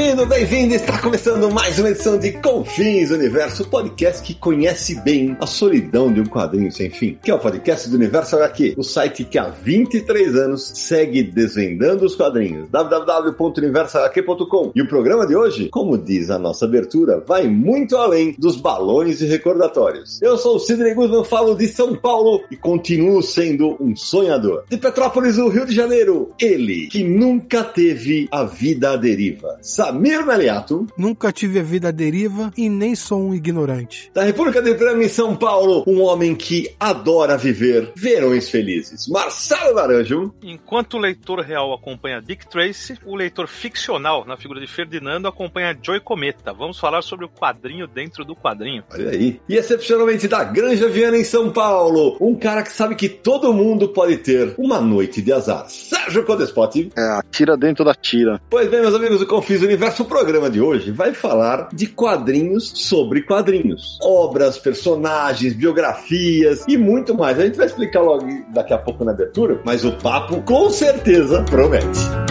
Bem-vindo, bem-vindo! Está começando mais uma edição de Confins Universo, podcast que conhece bem a solidão de um quadrinho sem fim, que é o podcast do Universo HQ, o site que há 23 anos segue desvendando os quadrinhos. www.universohq.com. E o programa de hoje, como diz a nossa abertura, vai muito além dos balões e recordatórios. Eu sou o Sidney Guzman, falo de São Paulo e continuo sendo um sonhador. De Petrópolis, no Rio de Janeiro, ele que nunca teve a vida à deriva. Samir Maliato. Nunca tive a vida à deriva e nem sou um ignorante. Da República de Prêmio em São Paulo, um homem que adora viver verões felizes. Marcelo Naranjo. Enquanto o leitor real acompanha Dick Tracy, o leitor ficcional, na figura de Ferdinando, acompanha Joy Cometa. Vamos falar sobre o quadrinho dentro do quadrinho. Olha aí. E excepcionalmente da Granja Viana em São Paulo, um cara que sabe que todo mundo pode ter uma noite de azar. Sérgio Codespot. É, a tira dentro da tira. Pois bem, meus amigos do Confis Quadrinhos Universo, programa de hoje vai falar de quadrinhos sobre quadrinhos. Obras, personagens, biografias e muito mais. A gente vai explicar logo daqui a pouco na abertura, mas o papo com certeza promete.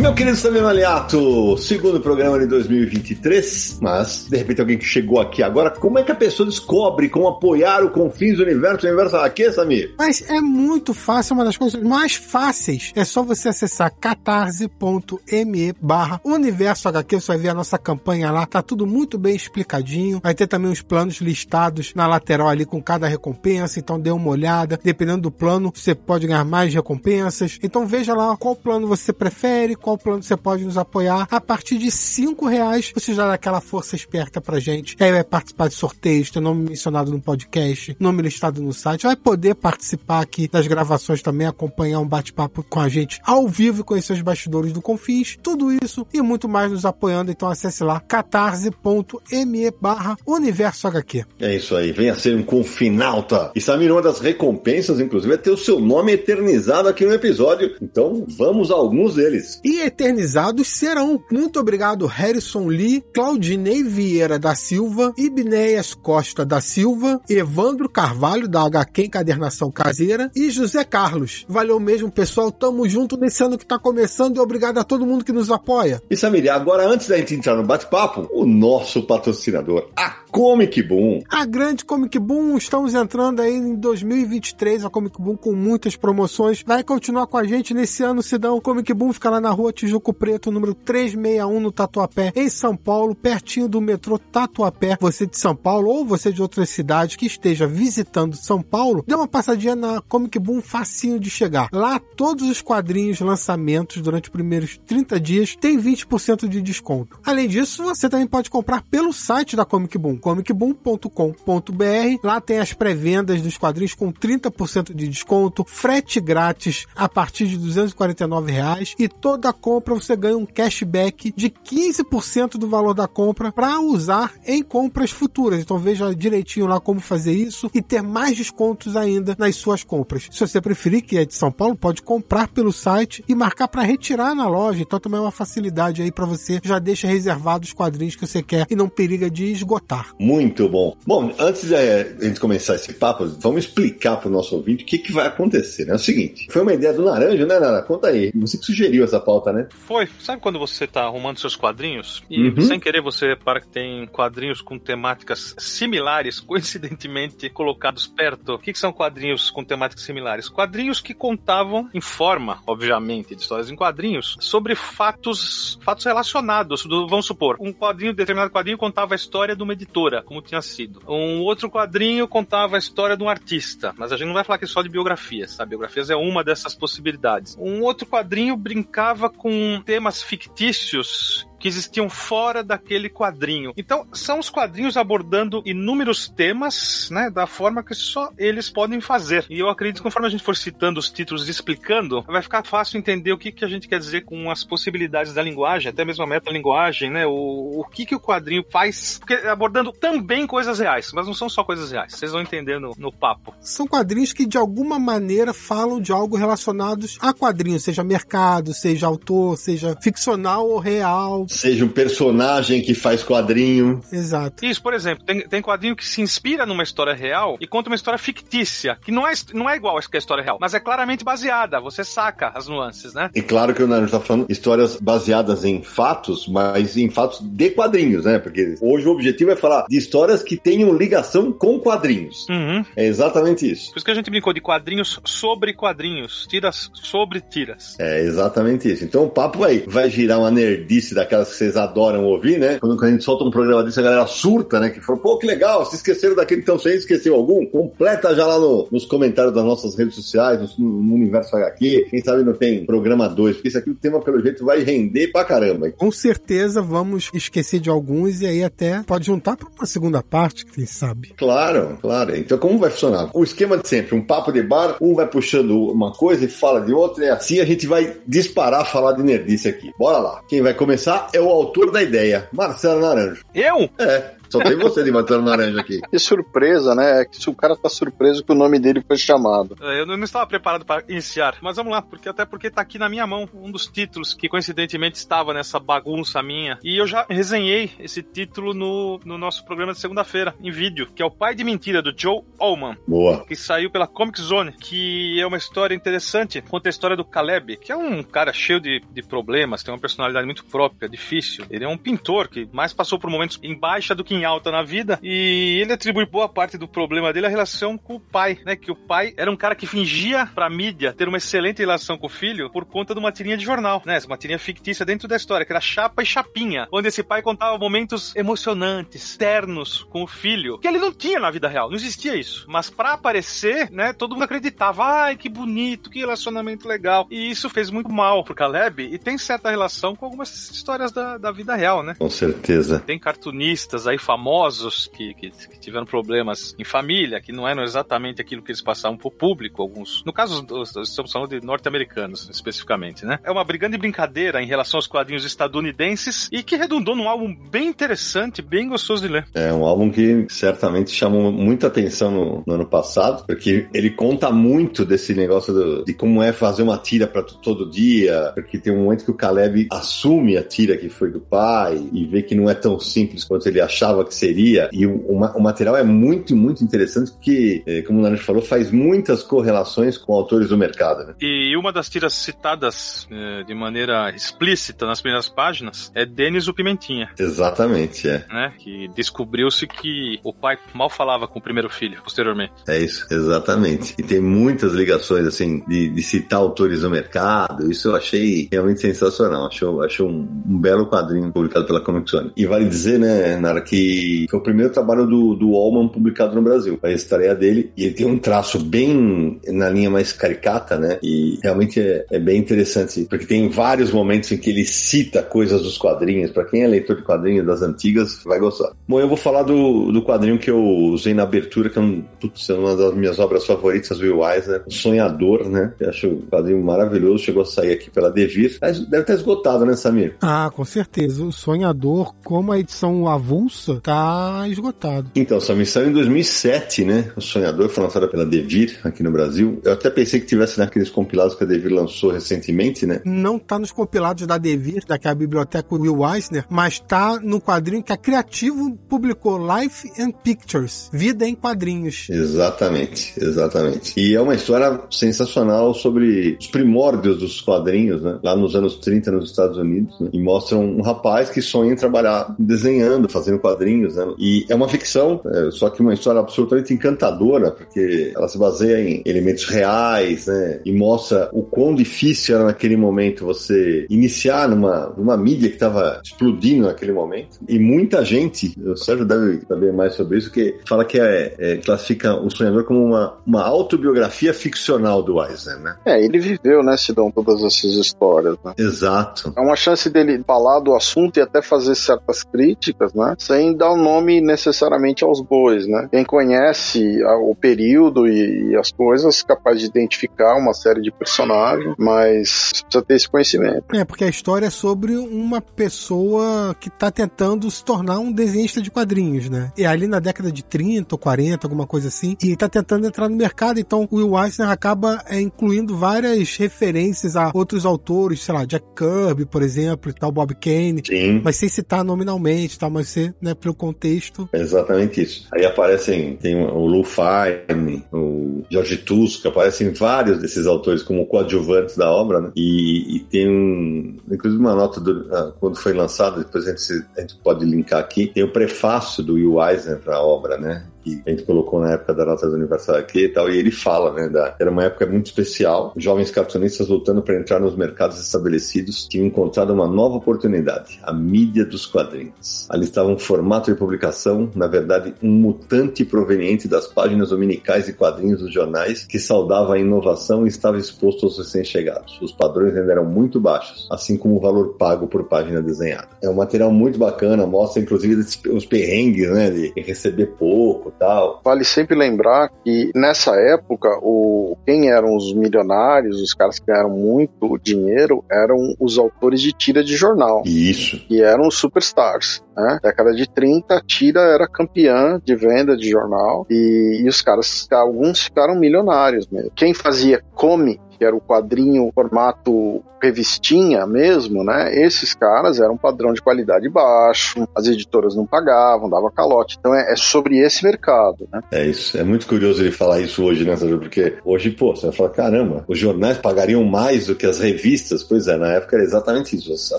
Meu querido Samir Aliato, segundo programa de 2023, mas de repente alguém que chegou aqui agora, como é que a pessoa descobre como apoiar o Confins do Universo, o Universo HQ, Samir? Mas é muito fácil, uma das coisas mais fáceis. É só você acessar catarse.me barra Universo HQ, você vai ver a nossa campanha lá, tá tudo muito bem explicadinho, vai ter também os planos listados na lateral ali com cada recompensa, então dê uma olhada, dependendo do plano, você pode ganhar mais recompensas, então veja lá qual plano você prefere, qual plano você pode nos apoiar. A partir de cinco reais, você já dá aquela força esperta pra gente. Aí vai participar de sorteios, ter nome mencionado no podcast, nome listado no site. Vai poder participar aqui das gravações também, acompanhar um bate-papo com a gente ao vivo e conhecer os bastidores do Confins. Tudo isso e muito mais nos apoiando. Então acesse lá catarse.me barra Universo HQ. É isso aí, venha ser um confinalta. E Samir, uma das recompensas, inclusive, é ter o seu nome eternizado aqui no episódio. Então vamos a alguns deles. E eternizados serão. Muito obrigado, Harrison Lee, Claudinei Vieira da Silva, Ibneias Costa da Silva, Evandro Carvalho, da HQ Encadernação Caseira, e José Carlos. Valeu mesmo, pessoal. Tamo junto nesse ano que tá começando e obrigado a todo mundo que nos apoia. E Samir, agora antes da gente entrar no bate-papo, o nosso patrocinador, a Comic Boom. A grande Comic Boom, estamos entrando aí em 2023, a Comic Boom com muitas promoções. Vai continuar com a gente nesse ano, Sidão. Comic Boom fica lá na rua Tijuco Preto, número 361, no Tatuapé, em São Paulo, pertinho do metrô Tatuapé. Você de São Paulo ou você de outras cidades que esteja visitando São Paulo, dê uma passadinha na Comic Boom facinho de chegar. Lá, todos os quadrinhos, lançamentos durante os primeiros 30 dias tem 20% de desconto. Além disso, você também pode comprar pelo site da Comic Boom comicboom.com.br. Lá tem as pré-vendas dos quadrinhos com 30% de desconto, frete grátis a partir de 249 reais, e toda compra você ganha um cashback de 15% do valor da compra para usar em compras futuras. Então veja direitinho lá como fazer isso e ter mais descontos ainda nas suas compras. Se você preferir, que é de São Paulo, pode comprar pelo site e marcar para retirar na loja. Então também é uma facilidade aí para você já deixa reservado os quadrinhos que você quer e não periga de esgotar. Muito bom. Bom, antes de a gente começar esse papo, vamos explicar para o nosso ouvinte o que, que vai acontecer. Né? É o seguinte, foi uma ideia do Naranjo, né, Nara? Conta aí. Você que sugeriu essa pauta, né? Foi. Sabe quando você está arrumando seus quadrinhos e uhum. sem querer você repara que tem quadrinhos com temáticas similares, coincidentemente colocados perto? O que, que são quadrinhos com temáticas similares? Quadrinhos que contavam em forma, obviamente, de histórias em quadrinhos, sobre fatos, fatos relacionados. Do, vamos supor, um quadrinho, determinado quadrinho contava a história de uma editora, como tinha sido. Um outro quadrinho contava a história de um artista, mas a gente não vai falar aqui só de biografias, tá? Biografias é uma dessas possibilidades. Um outro quadrinho brincava com temas fictícios que existiam fora daquele quadrinho. Então, são os quadrinhos abordando inúmeros temas, né, da forma que só eles podem fazer. E eu acredito que conforme a gente for citando os títulos e explicando, vai ficar fácil entender o que, que a gente quer dizer com as possibilidades da linguagem, até mesmo a metalinguagem, né, o, o que, que o quadrinho faz, porque abordando também coisas reais, mas não são só coisas reais. Vocês vão entender no, no papo. São quadrinhos que de alguma maneira falam de algo relacionados a quadrinhos, seja mercado, seja autor, seja ficcional ou real. Seja um personagem que faz quadrinho. Exato. Isso, por exemplo, tem, tem quadrinho que se inspira numa história real e conta uma história fictícia, que não é, não é igual a história real, mas é claramente baseada, você saca as nuances, né? E claro que o Naruto tá falando histórias baseadas em fatos, mas em fatos de quadrinhos, né? Porque hoje o objetivo é falar de histórias que tenham ligação com quadrinhos. Uhum. É exatamente isso. Por isso que a gente brincou de quadrinhos sobre quadrinhos, tiras sobre tiras. É exatamente isso. Então o papo vai, vai girar uma nerdice daquelas que vocês adoram ouvir, né? Quando a gente solta um programa desse, a galera surta, né? Que falou, pô, que legal, se esqueceram daquele, então você esqueceu algum? Completa já lá no, nos comentários das nossas redes sociais, no, no Universo HQ. Quem sabe não tem programa 2, porque isso aqui o tema, pelo jeito, vai render pra caramba. Com certeza vamos esquecer de alguns e aí até pode juntar para uma segunda parte, quem sabe. Claro, claro. Então como vai funcionar? O esquema de sempre, um papo de bar, um vai puxando uma coisa e fala de outra, e assim a gente vai disparar a falar de nerdice aqui. Bora lá. Quem vai começar é o autor da ideia, Marcelo Naranjo. Eu? É. Só tem você de Marcelo Naranjo aqui. Que surpresa, né? É que se o cara tá surpreso que o nome dele foi chamado. É, Eu não estava preparado para iniciar, mas vamos lá, porque até porque tá aqui na minha mão um dos títulos que coincidentemente estava nessa bagunça minha. E eu já resenhei esse título no, no nosso programa de segunda-feira, em vídeo, que é O Pai de Mentira, do Joe Allman. Boa. que saiu pela Comic Zone, que é uma história interessante. Conta a história do Caleb, que é um cara cheio de, de problemas, tem uma personalidade muito própria, difícil. Ele é um pintor que mais passou por momentos em baixa do que em alta na vida, e ele atribui boa parte do problema dele à relação com o pai, né? Que o pai era um cara que fingia pra mídia ter uma excelente relação com o filho por conta de uma tirinha de jornal, né? Uma tirinha fictícia dentro da história, que era chapa e chapinha, onde esse pai contava momentos emocionantes, ternos com o filho, que ele não tinha na vida real, não existia isso. Mas pra aparecer, né, todo mundo acreditava, ai, que bonito, que relacionamento legal. E isso fez muito mal pro Caleb e tem certa relação com algumas histórias da, da vida real, né? Com certeza. Tem cartunistas aí famosos que, que, que tiveram problemas em família, que não eram exatamente aquilo que eles passavam pro público, alguns. No caso, os- os- estamos falando de norte-americanos, especificamente, né? É uma grande brincadeira em relação aos quadrinhos estadunidenses e que redundou num álbum bem interessante, bem gostoso de ler. É um álbum que certamente chamou muita atenção no, no ano passado, porque ele conta muito desse negócio do- de como é fazer uma tira para todo dia, porque tem um momento que o Caleb assume a tira que foi do pai e vê que não é tão simples quanto ele achava que seria. E o, o ma- o material é muito, muito interessante, porque, eh, como o Naranjo falou, faz muitas correlações com autores do mercado. Né? E uma das tiras citadas eh, de maneira explícita nas primeiras páginas é Denis o Pimentinha. Exatamente, é. Né, que descobriu-se que o pai mal falava com o primeiro filho, posteriormente. É isso, exatamente. E tem muitas ligações, assim, de, de citar autores do mercado. Isso eu achei realmente sensacional. Achou, achou um, um belo quadrinho publicado pela Comic Zone. E vale dizer, né, Nara, que foi o primeiro trabalho do, do Allman publicado no Brasil. A estreia dele. E ele tem um traço bem na linha mais caricata, né? E realmente é, é bem interessante. Porque tem vários momentos em que ele cita coisas dos quadrinhos. Pra quem é leitor de quadrinhos das antigas, vai gostar. Bom, eu vou falar do, do quadrinho que eu usei na abertura, que é, um, putz, é uma das minhas obras favoritas, Will Eisner, Sonhador, né? Eu acho um quadrinho maravilhoso, chegou a sair aqui pela Devir. Deve estar esgotado, né, Samir? Ah, com certeza. O Sonhador, como a edição avulsa, tá esgotado. Então, Samir, saiu em 2007, né? O Sonhador foi lançado pela Devir, aqui no Brasil. Eu até pensei que tivesse naqueles compilados que a Devir lançou recentemente, né? Não tá nos compilados da Devir, daquela biblioteca Will Eisner, mas tá no quadrinho que a Criativo publicou, Life and Pictures, Vida em Quadrinhos. Exatamente, exatamente. E é uma história sensacional sobre os primórdios dos quadrinhos, né? Lá nos anos 30 nos Estados Unidos, né? E mostra um rapaz que sonha em trabalhar desenhando, fazendo quadrinhos quadrinhos, né? E é uma ficção, é, só que uma história absolutamente encantadora, porque ela se baseia em elementos reais, né? E mostra o quão difícil era naquele momento você iniciar numa, numa mídia que estava explodindo naquele momento. E muita gente, o Sérgio deve saber mais sobre isso, que fala que é, é, classifica o Sonhador como uma, uma autobiografia ficcional do Eisner, né? É, ele viveu, né, Sidão, todas essas histórias, né? Exato. É uma chance dele falar do assunto e até fazer certas críticas, né? Sem dar o um nome necessariamente aos bois, né? Quem conhece o período e, e, as coisas, capaz de identificar uma série de personagens, mas precisa ter esse conhecimento. É, porque a história é sobre uma pessoa que está tentando se tornar um desenhista de quadrinhos, né? E ali na década de 30 ou 40, alguma coisa assim, e está tentando entrar no mercado, então o Will Eisner acaba é, incluindo várias referências a outros autores, sei lá, Jack Kirby, por exemplo, e tal, Bob Kane, Sim. mas sem citar nominalmente, tal, mas ser, né, pelo contexto. Exatamente isso. Aí aparecem, tem o Lou Fine, o George Tusk, aparecem vários desses autores como coadjuvantes da obra, né? E, e tem um, inclusive uma nota do, ah, quando foi lançado, depois a gente, a gente pode linkar aqui, tem o prefácio do Will Eisner para a obra, né? Que a gente colocou na época da Notas Universal aqui e tal, e ele fala, né, da, era uma época muito especial, jovens cartunistas lutando para entrar nos mercados estabelecidos tinham encontrado uma nova oportunidade, a mídia dos quadrinhos. Ali estava um formato de publicação, na verdade, um mutante proveniente das páginas dominicais e quadrinhos dos jornais que saudava a inovação e estava exposto aos recém-chegados. Os padrões ainda eram muito baixos, assim como o valor pago por página desenhada. É um material muito bacana, mostra inclusive os perrengues, né, de receber pouco, tal. Vale sempre lembrar que nessa época, o, quem eram os milionários, os caras que ganharam muito dinheiro, eram os autores de tira de jornal. Isso. E eram os superstars. Né? Década de 30, a tira era campeã de venda de jornal e, e os caras, alguns ficaram milionários mesmo. Quem fazia come que era o quadrinho formato revistinha mesmo, né? Esses caras eram padrão de qualidade baixo, as editoras não pagavam, dava calote. Então é, é sobre esse mercado, né? É isso. É muito curioso ele falar isso hoje, né, Sérgio? Porque hoje, pô, você vai falar, caramba, os jornais pagariam mais do que as revistas? Pois é, na época era exatamente isso. A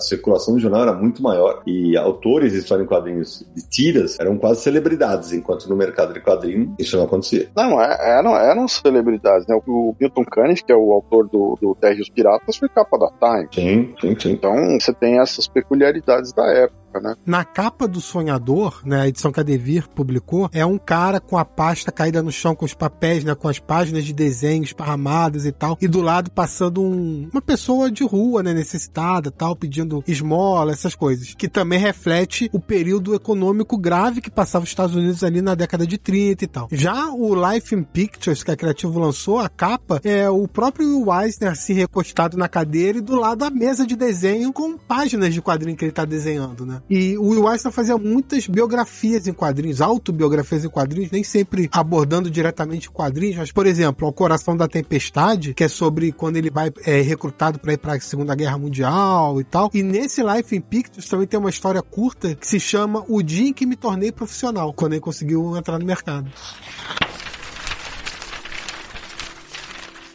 circulação do jornal era muito maior e autores de história em quadrinhos de tiras eram quase celebridades, enquanto no mercado de quadrinho isso não acontecia. Não, é, eram, eram celebridades, né? O Milton Caniff, que é o autor autor do, do Terra e os Piratas foi capa da Time. Sim, sim, sim. Então você tem essas peculiaridades da época época, né? Na capa do Sonhador, né, a edição que a Devir publicou, é um cara com a pasta caída no chão com os papéis, né, com as páginas de desenho esparramadas e tal, e do lado passando um, uma pessoa de rua, né, necessitada, tal, pedindo esmola, essas coisas, que também reflete o período econômico grave que passava os Estados Unidos ali na década de 30 e tal. Já o Life in Pictures que a Criativo lançou, a capa é o próprio Eisner assim recostado na cadeira e do lado a mesa de desenho com páginas de quadrinho que ele tá desenhando, né? E o Will Eisner fazia muitas biografias em quadrinhos, autobiografias em quadrinhos, nem sempre abordando diretamente quadrinhos, mas, por exemplo, O Coração da Tempestade, que é sobre quando ele vai é, recrutado para ir para a Segunda Guerra Mundial e tal. E nesse Life in Pictures também tem uma história curta que se chama O Dia em que me tornei profissional, quando ele conseguiu entrar no mercado.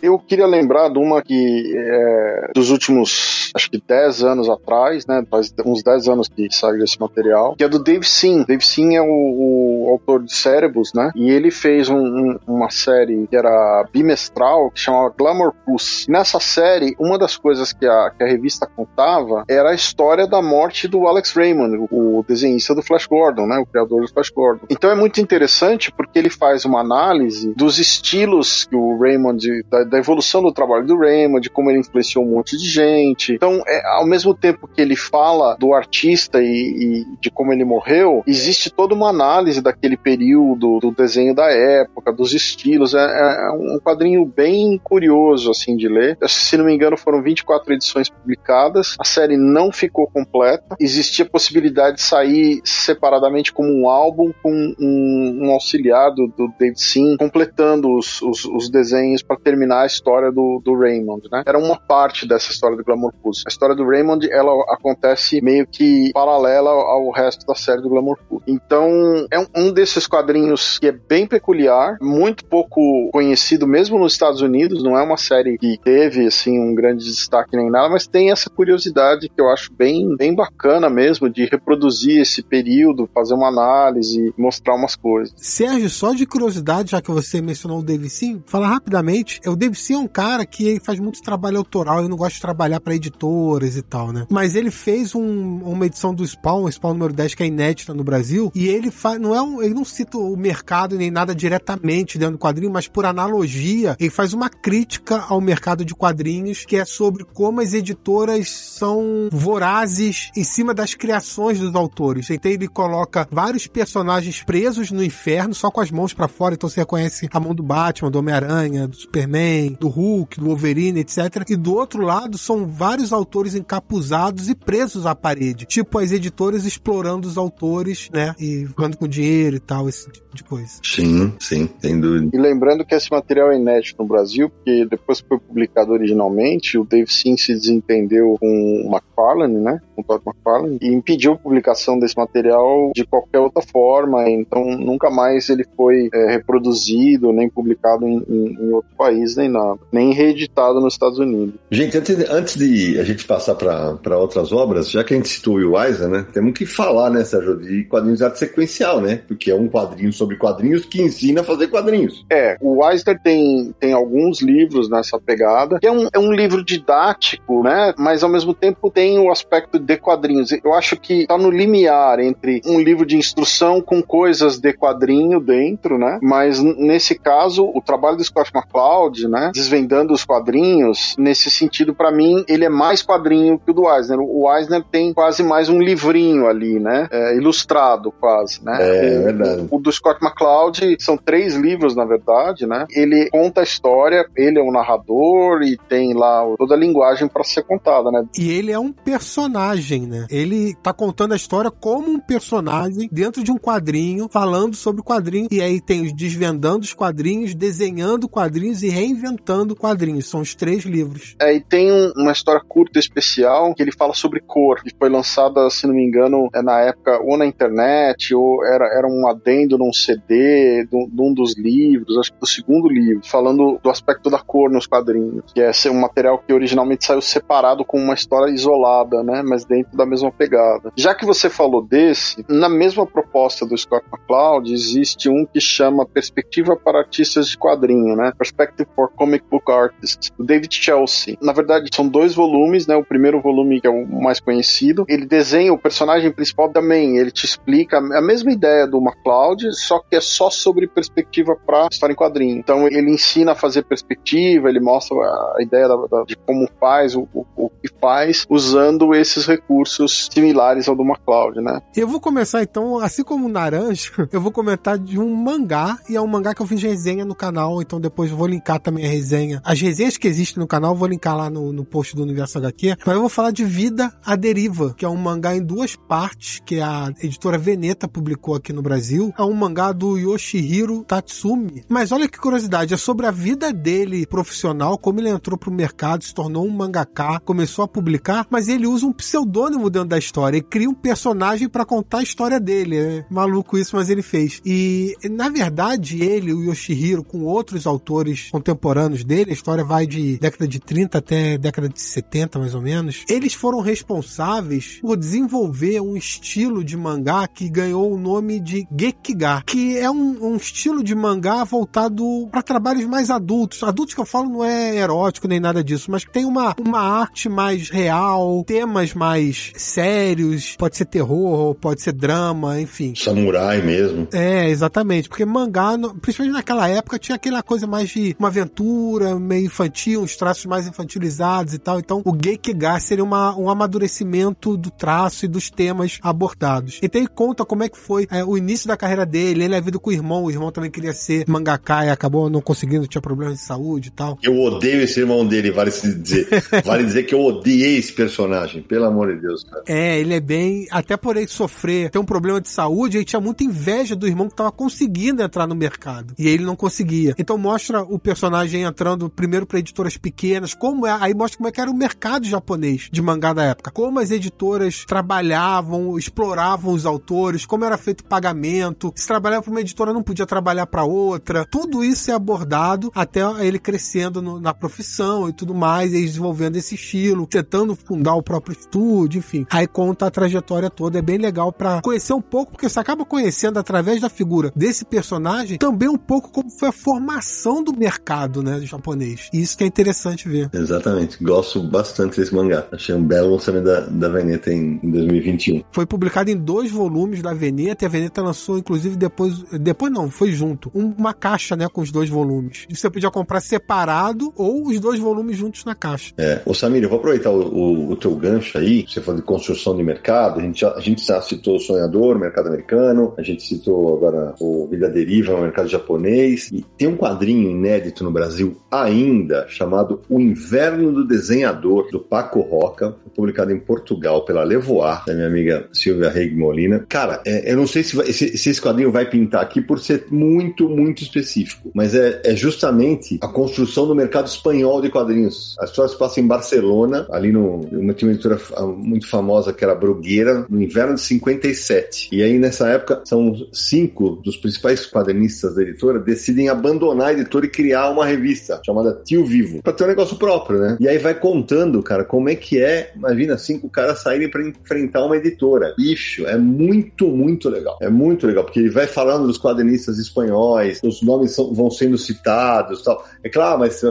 Eu queria lembrar de uma que é, dos últimos, acho que 10 anos atrás, né? Faz uns 10 anos que saiu esse material, que é do Dave Sim. Dave Sim é o, o autor de Cérebros, né? E ele fez um, um, uma série que era bimestral, que chamava Glamour Puss. Nessa série, uma das coisas que a, que a revista contava era a história da morte do Alex Raymond, o, o desenhista do Flash Gordon, né? O criador do Flash Gordon. Então é muito interessante porque ele faz uma análise dos estilos que o Raymond, da, da evolução do trabalho do Raymond, de como ele influenciou um monte de gente. Então, é, ao mesmo tempo que ele fala do artista e, e, de como ele morreu, existe toda uma análise daquele período, do desenho da época, dos estilos. É, é um quadrinho bem curioso, assim, de ler. Se não me engano, foram 24 edições publicadas. A série não ficou completa. Existia a possibilidade de sair separadamente como um álbum com um, um auxiliar do, do David Sim, completando os, os, os desenhos para terminar a história do, do Raymond, né? Era uma parte dessa história do Glamour A história do Raymond, ela acontece meio que paralela ao resto da série do Glamour Pulse. Então, é um, desses quadrinhos que é bem peculiar, muito pouco conhecido mesmo nos Estados Unidos, não é uma série que teve assim um grande destaque nem nada, mas tem essa curiosidade que eu acho bem, bem bacana mesmo de reproduzir esse período, fazer uma análise, mostrar umas coisas. Sérgio, só de curiosidade, já que você mencionou o David Sim, fala rapidamente, o David Sim é um cara que faz muito trabalho autoral, ele não gosta de trabalhar para editoras e tal, né? Mas ele fez um, uma edição do Spawn, Spawn número 10, que é inédita no Brasil, e ele faz, não é um, ele não cita o mercado nem nada diretamente dentro do quadrinho, mas por analogia, ele faz uma crítica ao mercado de quadrinhos, que é sobre como as editoras são vorazes em cima das criações dos autores. Então ele coloca vários personagens presos no inferno, só com as mãos para fora, então você reconhece a mão do Batman, do Homem-Aranha, do Superman, do Hulk, do Wolverine, etc. E do outro lado são vários autores encapuzados e presos à parede, tipo as editoras explorando os autores, né, e ficando com dinheiro e tal, esse tipo de coisa. Sim, sim, sem dúvida. E lembrando que esse material é inédito no Brasil, porque depois que foi publicado originalmente, o Dave Sim se desentendeu com o McFarlane, né? Com o Todd McFarlane, e impediu a publicação desse material de qualquer outra forma, então nunca mais ele foi é, reproduzido, nem publicado em, em, em, outro país, nem nada. Nem reeditado nos Estados Unidos. Gente, antes, antes de a gente passar para outras obras, já que a gente citou o Will Eisner, né? Temos que falar, né, Sérgio, de quadrinhos de arte sequencial, né? Porque é um quadrinho sobre quadrinhos que ensina a fazer quadrinhos. É, o Eisner tem, tem alguns livros nessa pegada, que é um, é um livro didático, né? Mas ao mesmo tempo tem o aspecto de quadrinhos. Eu acho que tá no limiar entre um livro de instrução com coisas de quadrinho dentro, né? Mas nesse caso, o trabalho do Scott McCloud, né? Desvendando os quadrinhos, nesse sentido, para mim, ele é mais quadrinho que o do Eisner. O Eisner tem quase mais um livrinho ali, né? É, ilustrado quase, né? É, o, verdade. O, o do Scott McCloud são três livros, na verdade, né? Ele conta a história, ele é o narrador e tem lá toda a linguagem para ser contada, né? E ele é um personagem, né? Ele tá contando a história como um personagem dentro de um quadrinho, falando sobre o quadrinho. E aí tem os desvendando os quadrinhos, desenhando quadrinhos e reinventando quadrinhos. São os três livros. É, e tem um, uma história curta especial que ele fala sobre cor, que foi lançada, se não me engano, é na época ou na internet, ou era, era um adendo num CD, de um dos livros, acho que do segundo livro, falando do aspecto da cor nos quadrinhos, que é ser um material que originalmente saiu separado com uma história isolada, né, mas dentro da mesma pegada. Já que você falou desse, na mesma proposta do Scott McCloud, existe um que chama Perspectiva para Artistas de Quadrinho, né, Perspective for Comic Book Artists, do David Chelsea. Na verdade, são dois volumes, né, o primeiro volume que é o mais conhecido, ele desenha o personagem principal também, ele te explica a mesma ideia do McCloud, só que é só sobre perspectiva para história em quadrinho. Então ele ensina a fazer perspectiva, ele mostra a ideia da, da, de como faz, o, o, o, que faz, usando esses recursos similares ao do MacLeod, né? Eu vou começar então, assim como o Naranjo, eu vou comentar de um mangá, e é um mangá que eu fiz resenha no canal, então depois eu vou linkar também a resenha. As resenhas que existem no canal, eu vou linkar lá no, no post do Universo HQ, mas eu vou falar de Vida à Deriva, que é um mangá em duas partes, que a editora Veneta publicou aqui no Brasil. É um mangá do Yoshihiro Tatsumi. Mas olha que curiosidade, é sobre a vida dele profissional, como ele entrou pro mercado, se tornou um mangaká, começou a publicar, mas ele usa um pseudônimo dentro da história e cria um personagem para contar a história dele. É maluco isso, mas ele fez. E na verdade, ele, o Yoshihiro, com outros autores contemporâneos dele, a história vai de década de 30 até década de 70, mais ou menos, eles foram responsáveis por desenvolver um estilo de mangá que ganhou o nome de Gekiga, que é um, um estilo de mangá voltado para trabalhos mais adultos. Adultos que eu falo não é erótico nem nada disso, mas que tem uma, uma arte mais real, temas mais sérios, pode ser terror, pode ser drama, enfim. Samurai mesmo. É, exatamente, porque mangá, principalmente naquela época, tinha aquela coisa mais de uma aventura meio infantil, uns traços mais infantilizados e tal. Então, o Gekiga seria uma, um amadurecimento do traço e dos temas abordados. Então, ele conta como é que foi é, o início da carreira dele, ele é vida com o irmão, o irmão também queria ser mangaká e acabou não conseguindo, tinha problemas de saúde e tal. Eu odeio esse irmão dele, vale dizer. vale dizer que eu odiei esse personagem, pelo amor de Deus, cara. É, ele é bem. Até por ele sofrer, ter um problema de saúde, ele tinha muita inveja do irmão que tava conseguindo entrar no mercado. E ele não conseguia. Então mostra o personagem entrando primeiro para editoras pequenas, como é, aí mostra como é que era o mercado japonês de mangá da época. Como as editoras trabalhavam, exploravam os autores, como era feito pagamento, se trabalhava para uma editora não podia trabalhar para outra. Tudo isso é abordado até ele crescendo no, na profissão e tudo mais, e desenvolvendo esse estilo, tentando fundar o próprio estúdio, enfim. Aí conta a trajetória toda, é bem legal para conhecer um pouco, porque você acaba conhecendo através da figura desse personagem também um pouco como foi a formação do mercado, né, do japonês. E isso que é interessante ver. Exatamente. Gosto bastante desse mangá. Achei um belo lançamento da, da Veneta em, em 2021. Foi publicado em dois volumes da Veneta e a Veneta lançou, inclusive, depois. Depois não, foi junto. uma caixa, né, com os dois volumes. Você podia comprar separado ou os dois volumes juntos na caixa. É. Ô Samir, eu vou aproveitar o, o, o teu gancho aí. Você falou de construção de mercado. A gente já, a gente já citou o Sonhador, mercado americano. A gente citou agora o Vida Deriva, o mercado japonês. E tem um quadrinho inédito no Brasil ainda chamado O Inverno do Desenhador, do Paco Roca. Publicado em Portugal pela Levoar, da minha amiga Silvia Reig Molina. Cara, é, eu não sei se, vai, se, se, esse quadrinho vai pintar aqui por ser muito, muito específico, mas é, é justamente a construção do mercado espanhol de quadrinhos. A história se passa em Barcelona, ali no. Uma, tinha uma editora muito famosa que era Brugueira, no inverno de 57. E aí, nessa época, são cinco dos principais quadrinistas da editora decidem abandonar a editora e criar uma revista chamada Tio Vivo, pra ter um negócio próprio, né? E aí vai contando, cara, como é que é, imagina, cinco caras saírem para enfrentar uma editora. Bicho, é muito, muito legal. É muito legal, porque ele vai falando dos quadrinistas espanhóis, os nomes são, vão sendo citados tal. É claro, mas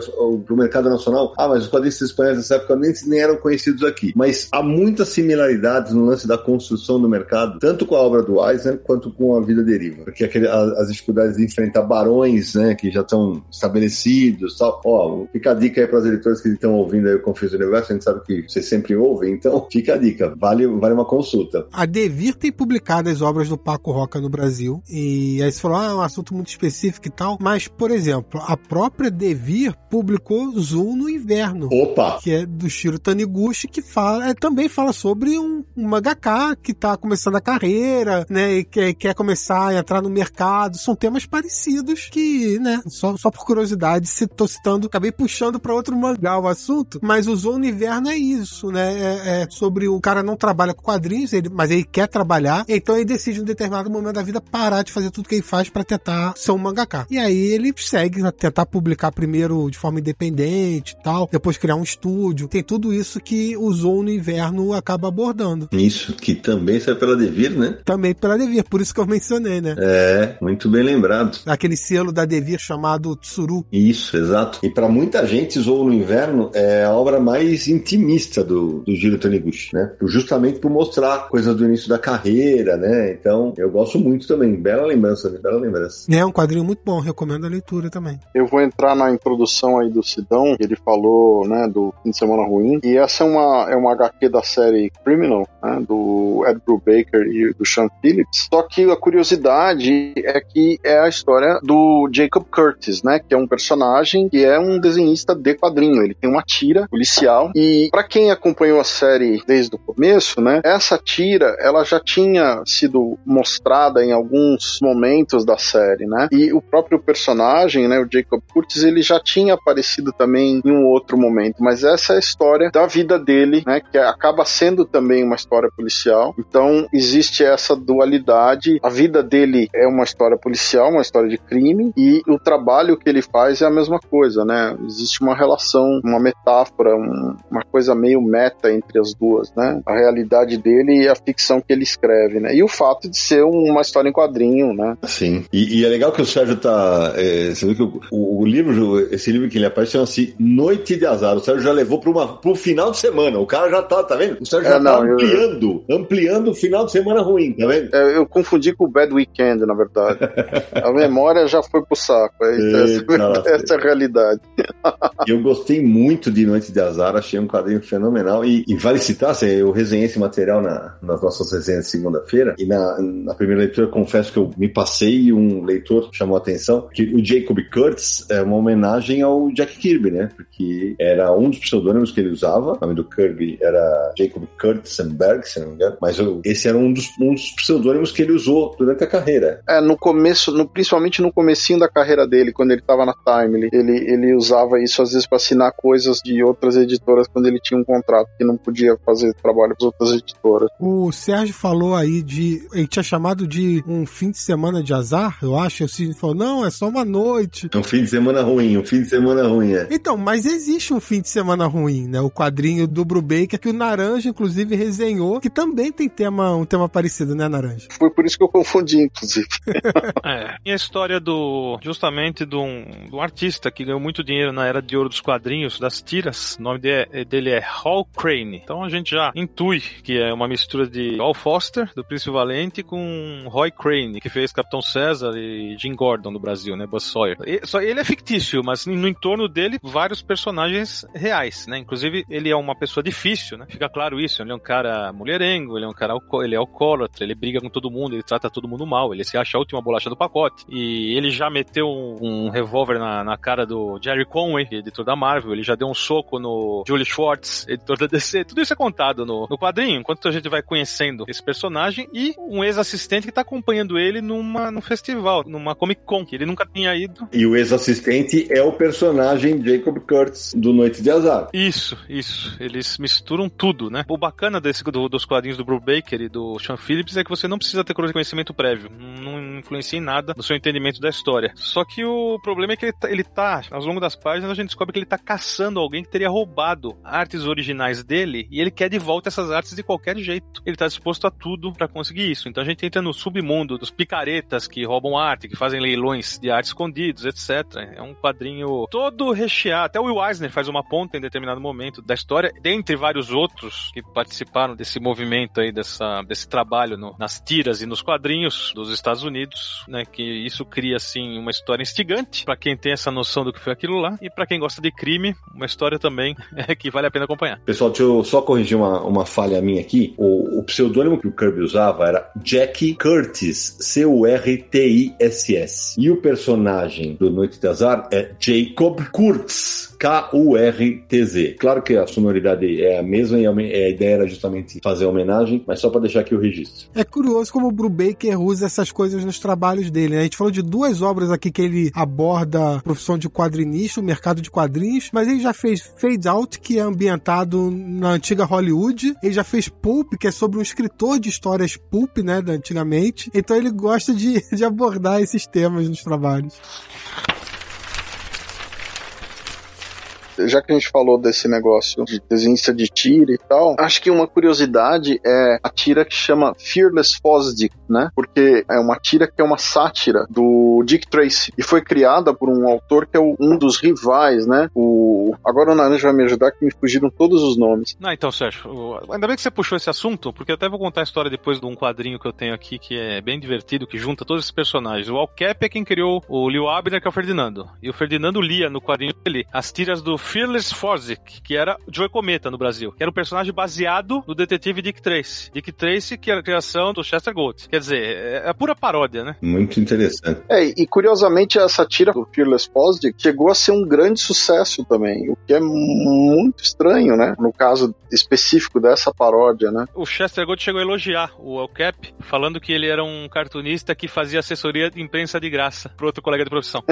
pro mercado nacional, ah, mas os quadrinistas espanhóis nessa época nem, nem eram conhecidos aqui. Mas há muitas similaridades no lance da construção do mercado, tanto com a obra do Eisner quanto com a vida deriva. Porque aquele, as dificuldades de enfrentar barões, né, que já estão estabelecidos tal. Ó, fica a dica aí para as editoras que estão ouvindo aí o Confins Universo, a gente sabe que vocês sempre ouvem, então fica a dica, vale, vale uma consulta. A Devir tem publicado as obras do Paco Roca no Brasil, e aí você falou, ah, é um assunto muito específico e tal, mas, por exemplo, a própria Devir publicou Zoom no Inverno. Opa! Que é do Shiro Taniguchi, que fala, é, também fala sobre um, um mangaka que tá começando a carreira, né, e quer, quer começar a entrar no mercado, são temas parecidos que, né, só, só por curiosidade, se tô citando, acabei puxando para outro mangá o assunto, mas o Zoom no Inverno é isso, né, é, é sobre o cara não trabalha com quadrinhos, ele, mas ele quer trabalhar, então ele decide em um determinado momento da vida parar de fazer tudo que ele faz para tentar ser um mangaka. E aí ele segue a tentar publicar primeiro de forma independente e tal, depois criar um estúdio. Tem tudo isso que o Zou no inverno acaba abordando. Isso, que também sai pela Devir, né? Também pela Devir, por isso que eu mencionei, né? É, muito bem lembrado. Aquele selo da Devir chamado Tsuru. Isso, exato. E para muita gente, Zou no Inverno é a obra mais intimista do, do Giro Taniguchi, né? Justamente por mostrar coisas do início da carreira, né? Então, eu gosto muito também. Bela lembrança, bela lembrança. É um quadrinho muito bom, recomendo a leitura também. Eu vou entrar na introdução aí do Sidão, ele falou, né, do fim de semana ruim. E essa é uma, é uma HQ da série Criminal, né, do Ed Brubaker e do Sean Phillips. Só que a curiosidade é que é a história do Jacob Curtis, né, que é um personagem que é um desenhista de quadrinho. Ele tem uma tira policial e para quem acompanhou a série desde o começo, né, essa tira ela já tinha sido mostrada em alguns momentos da série, né? E o próprio personagem, né, o Jacob Curtis, ele já tinha aparecido também em um outro momento, mas essa é a história da vida dele, né, que acaba sendo também uma história policial. Então existe essa dualidade. A vida dele é uma história policial, uma história de crime, e o trabalho que ele faz é a mesma coisa, né? Existe uma relação, uma metáfora, um, uma coisa meio meta entre as duas, né? A realidade dele e a ficção que ele escreve, né? E o fato de ser uma história em quadrinho, né? Sim. E, e é legal que o Sérgio tá. É, você viu que o, o, o, livro, esse livro que ele aparece chama-se Noite de Azar. O Sérgio já levou para uma pro final de semana. O cara já tá, tá vendo? O Sérgio é, já não, tá ampliando, eu... ampliando o final de semana ruim, tá vendo? É, eu confundi com o Bad Weekend, na verdade. a memória já foi pro saco. essa, essa é a realidade. eu gostei muito de Noite de Azar, achei um quadrinho fenomenal. E, e vale citar, eu resenhei esse material na, nas nossas resenhas de segunda-feira. E na, na primeira leitura, confesso que eu me passei e um leitor chamou a atenção que o Jacob Kurtz é uma homenagem ao Jack Kirby, né? Porque era um dos pseudônimos que ele usava. O nome do Kirby era Jacob Kurtzenberg, se não me engano. Mas eu, esse era um dos, um dos pseudônimos que ele usou durante a carreira. É, no começo, no, principalmente no comecinho da carreira dele, quando ele estava na Time, ele, ele usava isso às vezes para assinar coisas de outras editoras editoras quando ele tinha um contrato que não podia fazer trabalho para outras editoras. O Sérgio falou aí de. Ele tinha chamado de um fim de semana de azar, eu acho. O Sidney falou: não, é só uma noite. É um fim de semana ruim, um fim de semana ruim, é. Então, mas existe um fim de semana ruim, né? O quadrinho do Brubaker que o Naranja, inclusive, resenhou, que também tem tema, um tema parecido, né, Naranja? Foi por isso que eu confundi, inclusive. é. E a história do. justamente de um, de um artista que ganhou muito dinheiro na era de ouro dos quadrinhos, das tiras. O nome dele é, dele é Hal Crane. Então a gente já intui que é uma mistura de Al Foster, do Príncipe Valente, com Roy Crane, que fez Capitão César e Jim Gordon no Brasil, né? Buzz Sawyer. E, só ele é fictício, mas no entorno dele, vários personagens reais, né? Inclusive, ele é uma pessoa difícil, né? Fica claro isso. Ele é um cara mulherengo, ele é um cara ele é alcoólatra, ele briga com todo mundo, ele trata todo mundo mal, ele se acha a última bolacha do pacote. E ele já meteu um, um revólver na, na cara do Jerry Conway, editor da Marvel, ele já deu um soco no Julie Schwartz, editor da DC. Tudo isso é contado no, no quadrinho, enquanto a gente vai conhecendo esse personagem e um ex-assistente que tá acompanhando ele numa, num festival, numa Comic Con, que ele nunca tinha ido. E o ex-assistente é o personagem Jacob Kurtz do Noite de Azar. Isso, isso. Eles misturam tudo, né? O bacana desse, do, dos quadrinhos do Brubaker e do Sean Phillips é que você não precisa ter conhecimento prévio. Não influencia em nada no seu entendimento da história. Só que o problema é que ele tá, ele tá ao longo das páginas, a gente descobre que ele tá caçando alguém que teria roubado artes originais dele e ele quer de volta essas artes de qualquer jeito. Ele tá disposto a tudo para conseguir isso. Então a gente entra no submundo dos picaretas que roubam arte, que fazem leilões de arte escondidos, etc. É um quadrinho todo recheado. Até o Will Eisner faz uma ponta em determinado momento da história, dentre vários outros que participaram desse movimento aí, dessa, desse trabalho no, nas tiras e nos quadrinhos dos Estados Unidos, né? Que isso cria, assim, uma história instigante para quem tem essa noção do que foi aquilo lá e para quem gosta de crime, uma história também é, que vale a pena acompanhar. Pessoal, deixa eu só corrigir uma, uma falha minha aqui. O, o pseudônimo que o Kirby usava era Jack Curtis, C-U-R-T-I-S-S. E o personagem do Noite de Azar é Jacob Kurtz, K-U-R-T-Z. Claro que a sonoridade é a mesma e a, ideia era justamente fazer homenagem, mas só para deixar aqui o registro. É curioso como o Brubaker usa essas coisas nos trabalhos dele. Né? A gente falou de duas obras aqui que ele aborda a profissão de quadrinista, o mercado de quadrinhos, mas ele já fez Fade Out, que é ambientado na antiga Hollywood. Ele já fez Pulp, que é sobre um escritor de histórias pulp, né, da antigamente. Então ele gosta de, de abordar esses temas nos trabalhos. Já que a gente falou desse negócio de desenhista de tira e tal, acho que uma curiosidade é a tira que chama Fearless Fosdick, né? Porque é uma tira que é uma sátira do Dick Tracy e foi criada por um autor que é um dos rivais, né? O agora o Naranja vai me ajudar que me fugiram todos os nomes. Não, então, Sérgio, ainda bem que você puxou esse assunto, porque eu até vou contar a história depois de um quadrinho que eu tenho aqui que é bem divertido, que junta todos esses personagens. O Al Cap é quem criou o Leo Abner, que é o Ferdinando. E o Ferdinando lia no quadrinho dele as tiras do Fearless Forzik, que era Joey Cometa no Brasil, que era um personagem baseado no detetive Dick Tracy. Dick Tracy, que era a criação do Chester Gold. Quer dizer, é, é pura paródia, né? Muito interessante. É, e curiosamente essa tira do Fearless Forzik chegou a ser um grande sucesso também, o que é muito estranho, né? No caso específico dessa paródia, né? O Chester Gold chegou a elogiar o El Cap, falando que ele era um cartunista que fazia assessoria de imprensa de graça pro outro colega de profissão.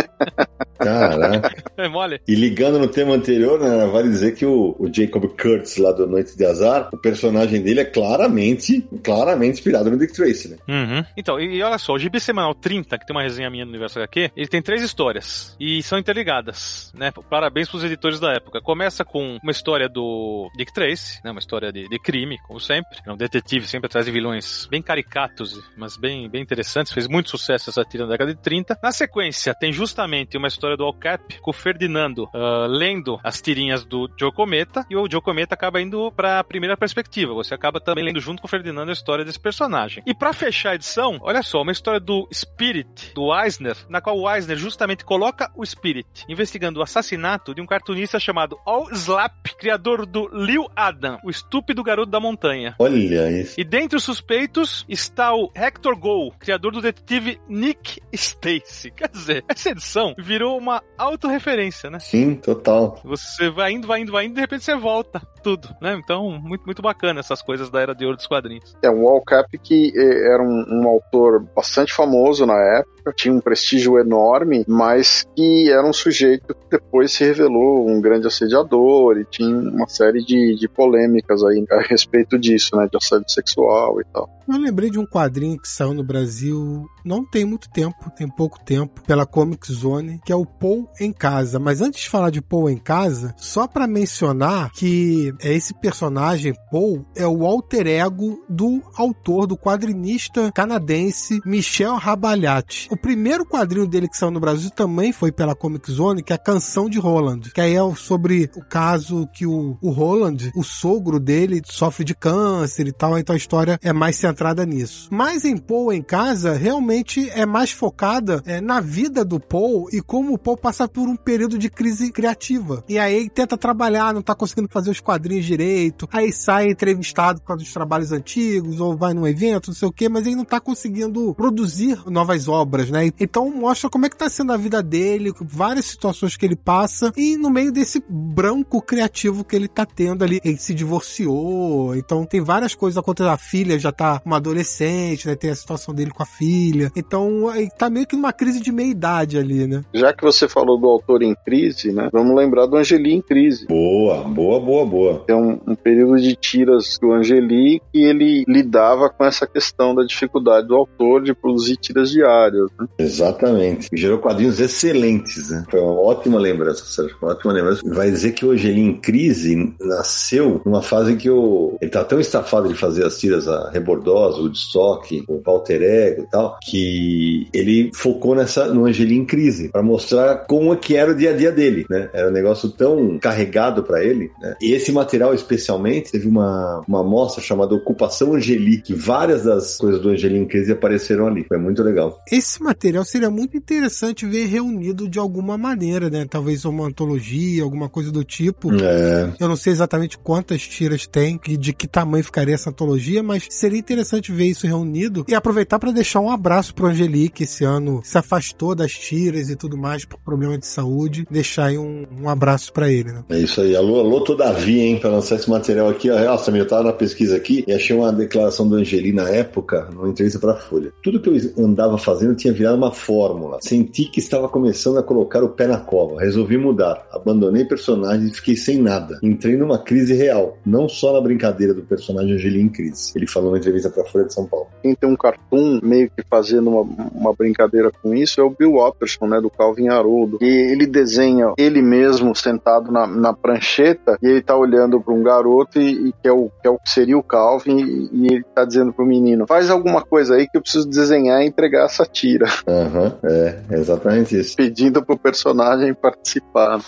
Caraca. É mole. E ligando no tema anterior, né, vale dizer que o, o Jacob Kurtz lá do Noite de Azar, o personagem dele é claramente, claramente inspirado no Dick Tracy, né? Uhum. Então, e, e, olha só, o Gibi Semanal 30, que tem uma resenha minha no Universo HQ, ele tem três histórias e são interligadas, né? Parabéns pros editores da época. Começa com uma história do Dick Tracy, né? Uma história de, de crime, como sempre. É um detetive sempre atrás de vilões bem caricatos, mas bem, bem interessantes. Fez muito sucesso essa tira na década de 30. Na sequência, tem justamente uma história do All Cap com o Ferdinando uh, lendo as tirinhas do Joe Cometa e o Joe Cometa acaba indo para a primeira perspectiva. Você acaba também lendo junto com o Ferdinando a história desse personagem. E para fechar a edição, olha só, uma história do Spirit, do Eisner, na qual o Eisner justamente coloca o Spirit investigando o assassinato de um cartunista chamado All Slap, criador do Lil Adam, o estúpido garoto da montanha. Olha isso. E dentre os suspeitos está o Hector Go, criador do detetive Nick Stacy. Quer dizer, essa edição virou uma autorreferência, né? Sim, total. Você vai indo, vai indo, vai indo, de repente você volta tudo, né? Então, muito, muito bacana essas coisas da era de ouro dos quadrinhos. É, um Al Cap que eh, era um, um autor bastante famoso na época, tinha um prestígio enorme, mas que era um sujeito que depois se revelou um grande assediador e tinha uma série de, de polêmicas aí a respeito disso, né, de assédio sexual e tal. Eu lembrei de um quadrinho que saiu no Brasil não tem muito tempo, tem pouco tempo, pela Comic Zone, que é o Paul em Casa. Mas antes de falar de Paul em Casa, só para mencionar que esse personagem, Paul, é o alter ego do autor, do quadrinista canadense Michel Rabalhati. O primeiro quadrinho dele que saiu no Brasil também foi pela Comic Zone, que é a Canção de Roland, que aí é sobre o caso que o, o Roland, o sogro dele, sofre de câncer e tal, então a história é mais centrada nisso. Mas em Paul em Casa, realmente é mais focada é, na vida do Paul e como o Paul passa por um período de crise criativa. E aí ele tenta trabalhar, não tá conseguindo fazer os quadrinhos direito, aí sai entrevistado por causa dos trabalhos antigos, ou vai num evento, não sei o que, mas ele não tá conseguindo produzir novas obras, né? Então mostra como é que tá sendo a vida dele, várias situações que ele passa, e no meio desse branco criativo que ele tá tendo ali, ele se divorciou, então tem várias coisas acontecendo, a filha já tá uma adolescente, né? Tem a situação dele com a filha. Então, ele tá meio que numa crise de meia-idade ali, né? Já que você falou do autor em crise, né? Vamos lembrar do Angeli em crise. Boa, boa, boa, boa. É um, período de tiras do Angeli que ele lidava com essa questão da dificuldade do autor de produzir tiras diárias. Né? Exatamente. Gerou quadrinhos excelentes, né? Foi uma ótima lembrança, Sérgio. Uma ótima lembrança. Vai dizer que o Angeli em crise nasceu numa fase que o... ele tá tão estafado de fazer as tiras a Rebordosa, o Woodstock, o Walter Ego e tal, que ele focou nessa no Angeli em crise para mostrar como é que era o dia a dia dele, né? Era um negócio tão carregado para ele, né? E esse material especialmente teve uma uma mostra chamada Ocupação Angeli, que várias das coisas do Angeli em crise apareceram ali. Foi muito legal. Esse material seria muito interessante ver reunido de alguma maneira, né? Talvez uma antologia, alguma coisa do tipo. É. Eu não sei exatamente quantas tiras tem, de que tamanho ficaria essa antologia, mas seria interessante ver isso reunido e aproveitar para deixar um abraço pro Angeli, que esse ano se afastou das tiras e tudo mais por problema de saúde. Deixar aí um, um abraço para ele, né? É isso aí. Alô, alô, Todavia, hein, pra lançar esse material aqui. Nossa, eu tava na pesquisa aqui e achei uma declaração do Angeli na época, numa entrevista pra Folha. Tudo que eu andava fazendo tinha virado uma fórmula. Senti que estava começando a colocar o pé na cova. Resolvi mudar. Abandonei personagens e fiquei sem nada. Entrei numa crise real. Não só na brincadeira do personagem Angeli em crise. Ele falou numa entrevista pra Folha de São Paulo. Quem tem um cartoon meio que fazendo uma, uma brincadeira com isso é o Bill Watterson, né, do Calvin Haroldo. E ele desenha ele mesmo sentado na, na prancheta e ele tá olhando para um garoto e, e que, é o, que é o que seria o Calvin e, e ele tá dizendo pro menino, faz alguma coisa aí que eu preciso desenhar e entregar essa tira. Aham, uhum, é, exatamente isso. Pedindo pro personagem participar.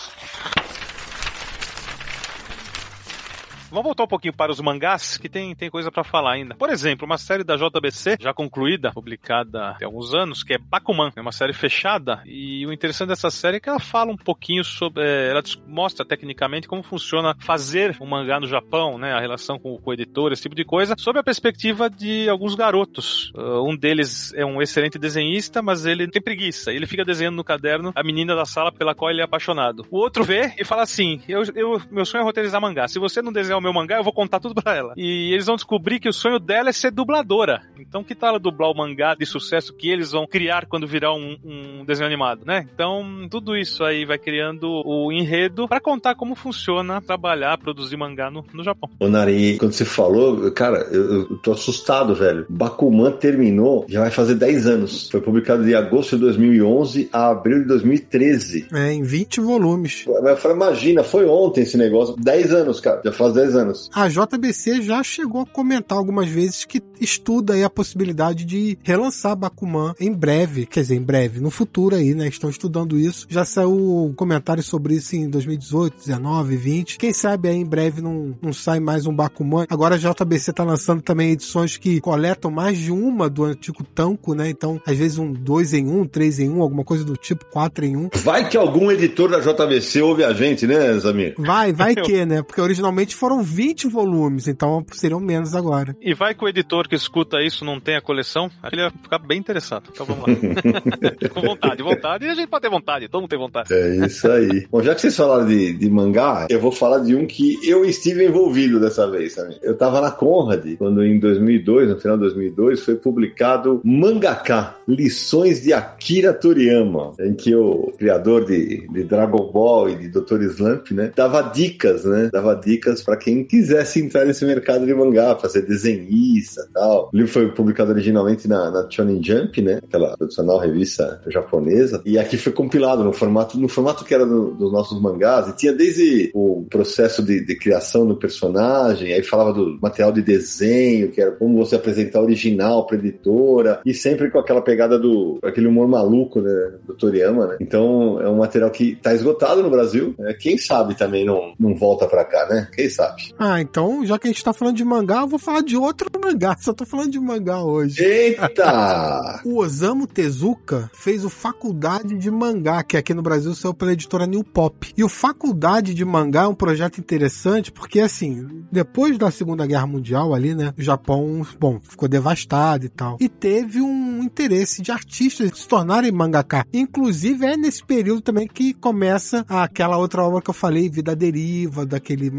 Vamos voltar um pouquinho para os mangás, que tem, tem coisa para falar ainda. Por exemplo, uma série da JBC, já concluída, publicada há alguns anos, que é Bakuman. É uma série fechada, e o interessante dessa série é que ela fala um pouquinho sobre. É, ela mostra tecnicamente como funciona fazer um mangá no Japão, né? A relação com, com o editor, esse tipo de coisa, sob a perspectiva de alguns garotos. Uh, um deles é um excelente desenhista, mas ele tem preguiça. Ele fica desenhando no caderno a menina da sala pela qual ele é apaixonado. O outro vê e fala assim: eu, eu, meu sonho é roteirizar mangá. Se você não desenhar o meu mangá, eu vou contar tudo pra ela. E eles vão descobrir que o sonho dela é ser dubladora. Então, que tal ela dublar o mangá de sucesso que eles vão criar quando virar um, um desenho animado, né? Então, tudo isso aí vai criando o enredo para contar como funciona trabalhar, produzir mangá no, no Japão. Ô, Nari, quando você falou, cara, eu, eu tô assustado, velho. Bakuman terminou, já vai fazer 10 anos. Foi publicado de agosto de 2011 a abril de 2013. É, em 20 volumes. Eu falei, imagina, foi ontem esse negócio. 10 anos, cara. Já faz 10 anos. A JBC já chegou a comentar algumas vezes que estuda aí a possibilidade de relançar Bakuman em breve, quer dizer, em breve, no futuro aí, né? Estão estudando isso. Já saiu um comentário sobre isso em 2018, 19, 20. Quem sabe aí em breve não, não sai mais um Bakuman. Agora a JBC tá lançando também edições que coletam mais de uma do antigo Tanco, né? Então, às vezes um 2 em 1, um, 3 em 1, um, alguma coisa do tipo, 4 em 1. Um. Vai que algum editor da JBC ouve a gente, né, Zamir? Vai, vai que, né? Porque originalmente foram foram 20 volumes, então seriam menos agora. E vai que o editor que escuta isso não tem a coleção, ele vai ficar bem interessado. Então vamos lá. Com vontade, vontade, e a gente pode ter vontade, todo mundo tem vontade. É isso aí. Bom, já que vocês falaram de, de mangá, eu vou falar de um que eu estive envolvido dessa vez, sabe? Eu tava na Conrad, quando em 2002, no final de 2002, foi publicado Mangaka, Lições de Akira Toriyama, em que o criador de, de Dragon Ball e de Dr. Slump, né, dava dicas, né? Dava dicas para quem quisesse entrar nesse mercado de mangá, fazer desenhista tal. O livro foi publicado originalmente na, na Shonen Jump, né? Aquela tradicional revista japonesa. E aqui foi compilado no formato, no formato que era do, dos nossos mangás. E tinha desde o processo de, de criação do personagem, aí falava do material de desenho, que era como você apresentar original pra editora, e sempre com aquela pegada do aquele humor maluco, né? Do Toriyama, né? Então é um material que tá esgotado no Brasil. Né? Quem sabe também não, não volta pra cá, né? Quem sabe? Ah, então, já que a gente tá falando de mangá, eu vou falar de outro mangá. Só tô falando de mangá hoje. Eita! o Osamu Tezuka fez o Faculdade de Mangá, que aqui no Brasil saiu pela editora New Pop. E o Faculdade de Mangá é um projeto interessante porque, assim, depois da Segunda Guerra Mundial ali, né, o Japão, bom, ficou devastado e tal. E teve um interesse de artistas se tornarem mangaka. Inclusive, é nesse período também que começa aquela outra obra que eu falei, Vida Deriva, daquele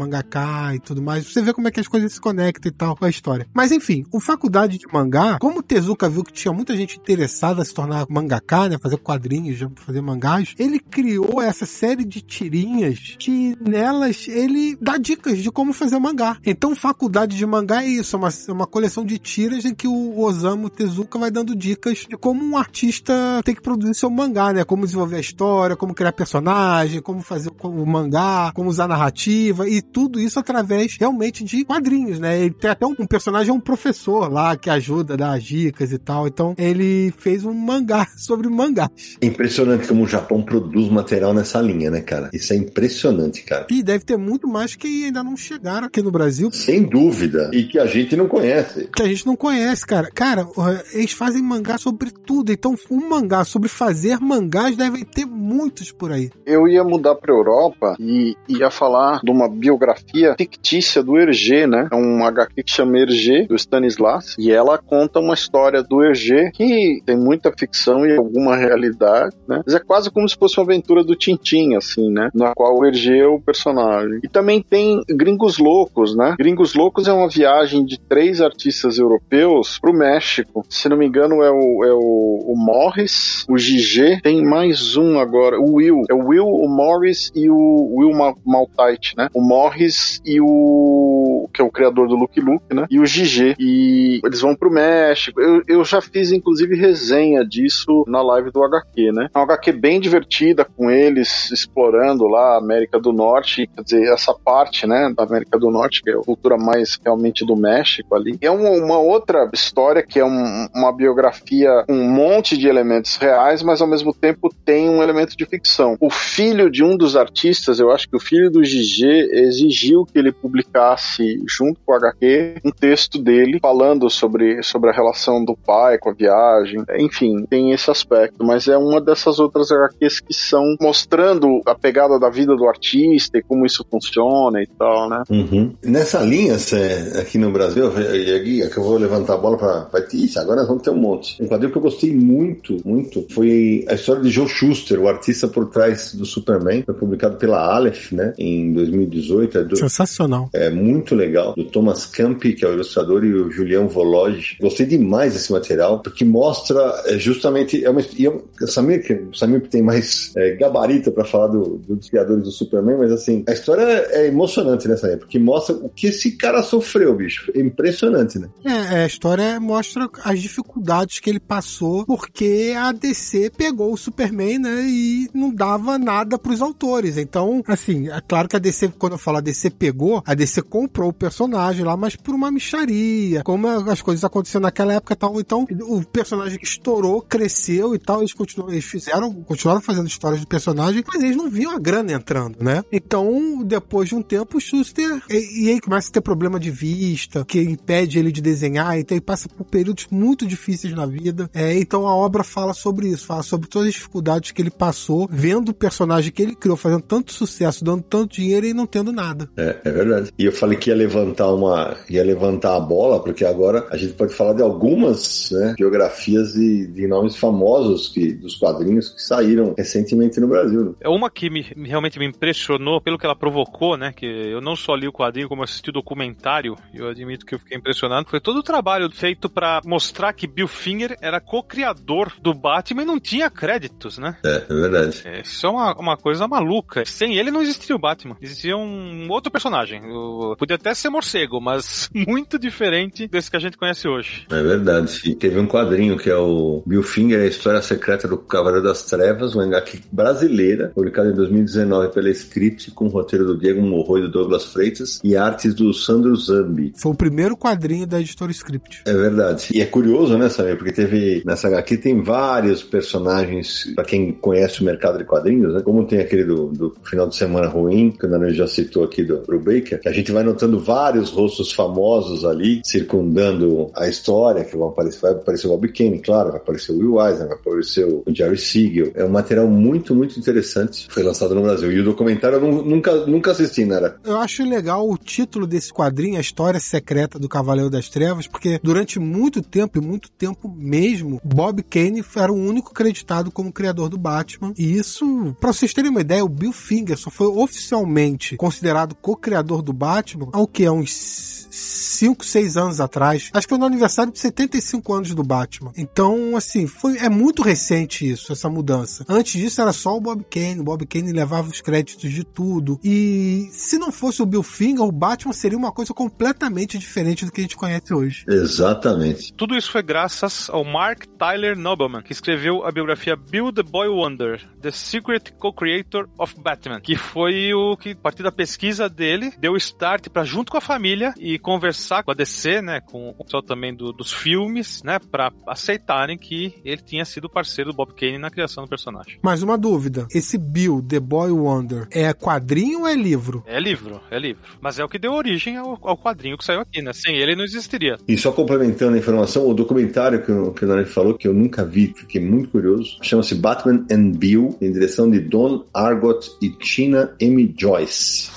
e tudo mais. Você vê como é que as coisas se conectam e tal com a história. Mas enfim, o Faculdade de Mangá, como o Tezuka viu que tinha muita gente interessada em se tornar mangaka, né, fazer quadrinhos, fazer mangás, ele criou essa série de tirinhas que nelas ele dá dicas de como fazer mangá. Então, Faculdade de Mangá é isso, é uma, é uma coleção de tiras em que o Osamu Tezuka vai dando dicas de como um artista tem que produzir seu mangá, né? Como desenvolver a história, como criar personagem, como fazer o mangá, como usar narrativa e tudo isso através realmente de quadrinhos, né? Ele tem até um, um personagem, um professor lá que ajuda, dá as dicas e tal. Então, ele fez um mangá sobre mangás. Impressionante como o Japão produz material nessa linha, né, cara? Isso é impressionante, cara. E deve ter muito mais que ainda não chegaram aqui no Brasil. Sem dúvida. E que a gente não conhece. Que a gente não conhece, cara. Cara, eles fazem mangá sobre tudo. Então, um mangá sobre fazer mangás devem ter muitos por aí. Eu ia mudar pra Europa e ia falar de uma biografia fictícia do Hergé, né? É um HQ que chama Hergé, do Stanislas. E ela conta uma história do Hergé que tem muita ficção e alguma realidade, né? Mas é quase como se fosse uma aventura do Tintin, assim, né? Na qual o Hergé é o personagem. E também tem Gringos Loucos, né? Gringos Loucos é uma viagem de três artistas europeus pro México. Se não me engano, é o, é o, o Morris, o Gigi, tem mais um agora, o Will. É o Will, o Morris e o Will Maltite, né? O Morris e o. que é o criador do Luke Luke, né? E o Gigi. E eles vão pro México. Eu, eu já fiz, inclusive, resenha disso na live do HQ, né? É uma HQ bem divertida com eles explorando lá a América do Norte, quer dizer, essa parte, né, da América do Norte, que é a cultura mais realmente do México ali. É uma, uma outra história que é um, uma biografia com um monte de elementos reais, mas ao mesmo tempo tem um elemento de ficção. O filho de um dos artistas, eu acho que o filho do Gigi exigiu que ele publicasse, junto com o HQ, um texto dele falando sobre, sobre a relação do pai com a viagem. Enfim, tem esse aspecto, mas é uma dessas outras HQs que são mostrando a pegada da vida do artista e como isso funciona e tal, né? Uhum. Nessa linha, cê, aqui no Brasil, e aqui é que eu vou levantar a bola pra. Vai ter isso, agora nós vamos ter um monte. Um quadrinho que eu gostei muito, muito, foi a história de Joe Schuster, o artista por trás do Superman. Foi publicado pela Aleph, né? Em 2018. É do, Sensacional. É muito legal. Do Thomas Campi, que é o ilustrador, e o Julião Vologe. Gostei demais desse material, porque mostra é, justamente. É uma, e eu, Samir, que, Samir tem mais é, gabarito para falar do, dos criadores do Superman, mas assim, a história é emocionante nessa época, que mostra o que esse cara sofreu, bicho. É impressionante, né? É, a história mostra as dificuldades que ele passou porque a DC pegou o Superman, né, e não dava nada pros autores. Então, assim, é claro que a DC, quando eu falo a DC pegou, a DC comprou o personagem lá, mas por uma micharia, como as coisas aconteceram naquela época e tal. Então, o personagem estourou, cresceu e tal, eles continuaram, eles fizeram, continuaram fazendo histórias de personagem, mas eles não viam a grana entrando, né? Então, depois de um tempo, o Schuster, e, e aí começa a ter problema de vista, que impede ele de desenhar, então ele passa por períodos muito difíceis na vida. É, então a obra fala sobre isso, fala sobre todas as dificuldades que ele passou, vendo o personagem que ele criou fazendo tanto sucesso, dando tanto dinheiro e não tendo nada. É, É verdade. E eu falei que ia levantar uma. ia levantar a bola, porque agora a gente pode falar de algumas né, biografias de, de nomes famosos que, dos quadrinhos que saíram recentemente no Brasil. Né? É uma que me, realmente me impressionou pelo que ela provocou, né? Que eu não só li o quadrinho, como assisti o documentário. E eu admito que eu fiquei impressionado. Foi todo o trabalho feito para mostrar que Bill Finger era co-criador do Batman e não tinha créditos, né? É, é verdade. É, isso é uma, uma coisa maluca. Sem ele não existiria o Batman. Existia um outro personagem. O, podia até ser morcego, mas muito diferente desse que a gente conhece hoje. É verdade. E teve um quadrinho que é o Bill Finger, a história secreta do Cavaleiro das Trevas, uma HQ brasileira, publicado em 2019 pela Script, com o roteiro do Diego Morro e do Douglas Freitas e artes do Sandro Zambi. Foi o primeiro quadrinho da editora Script. É verdade. E é curioso, né, Samir? Porque teve, nessa HQ tem vários personagens, para quem conhece o mercado de quadrinhos, né? Como tem aquele do, do final de semana ruim, que o Nano já citou aqui do Brubaker, que a gente vai notando vários rostos famosos ali, circundando a história, que vão aparecer, vai aparecer o Bob Kane, claro, vai aparecer o Will Eisner, vai aparecer o Jerry Siegel. É um material muito, muito interessante. Foi lançado no Brasil. E o documentário eu nunca, nunca assisti, Nara. Eu acho legal o título desse quadrinho, A História Secreta do Cavaleiro das Trevas, porque durante muito tempo, e muito tempo mesmo, Bob Kane era o único acreditado como criador do Batman. E isso, para vocês terem uma ideia, o Bill Finger só foi oficialmente considerado co-criador do Batman há o que? Há uns 5, 6 anos atrás. Acho que foi no aniversário de 75 anos do Batman. Então, assim, foi, é muito recente isso, essa mudança. Antes disso era só o Bob Kane. O Bob Kane levava os créditos de tudo. E se não fosse o Bill Finger, o Batman seria uma coisa completamente diferente do que a gente conhece hoje. Exatamente. Tudo isso foi graças ao Mark Tyler Nobleman, que escreveu a biografia Bill the Boy Wonder, The Secret Co-Creator of Batman, que foi o que, a partir da pesquisa dele, deu start para junto com a família e conversar com a DC, né, com o pessoal também do, dos filmes, né, para aceitarem que ele tinha sido parceiro do Bob Kane na criação do personagem. Mais uma dúvida: esse Bill, The Boy Wonder, é quadrinho ou é livro? É livro, é livro. Mas é o que deu origem ao, ao quadrinho que saiu aqui, né? Sem ele não existiria. E só complementando a informação, o documentário que, o, que o falou, que eu nunca vi, fiquei muito curioso, chama-se Batman and Bill, em direção de Don Argot e Tina M. Joyce.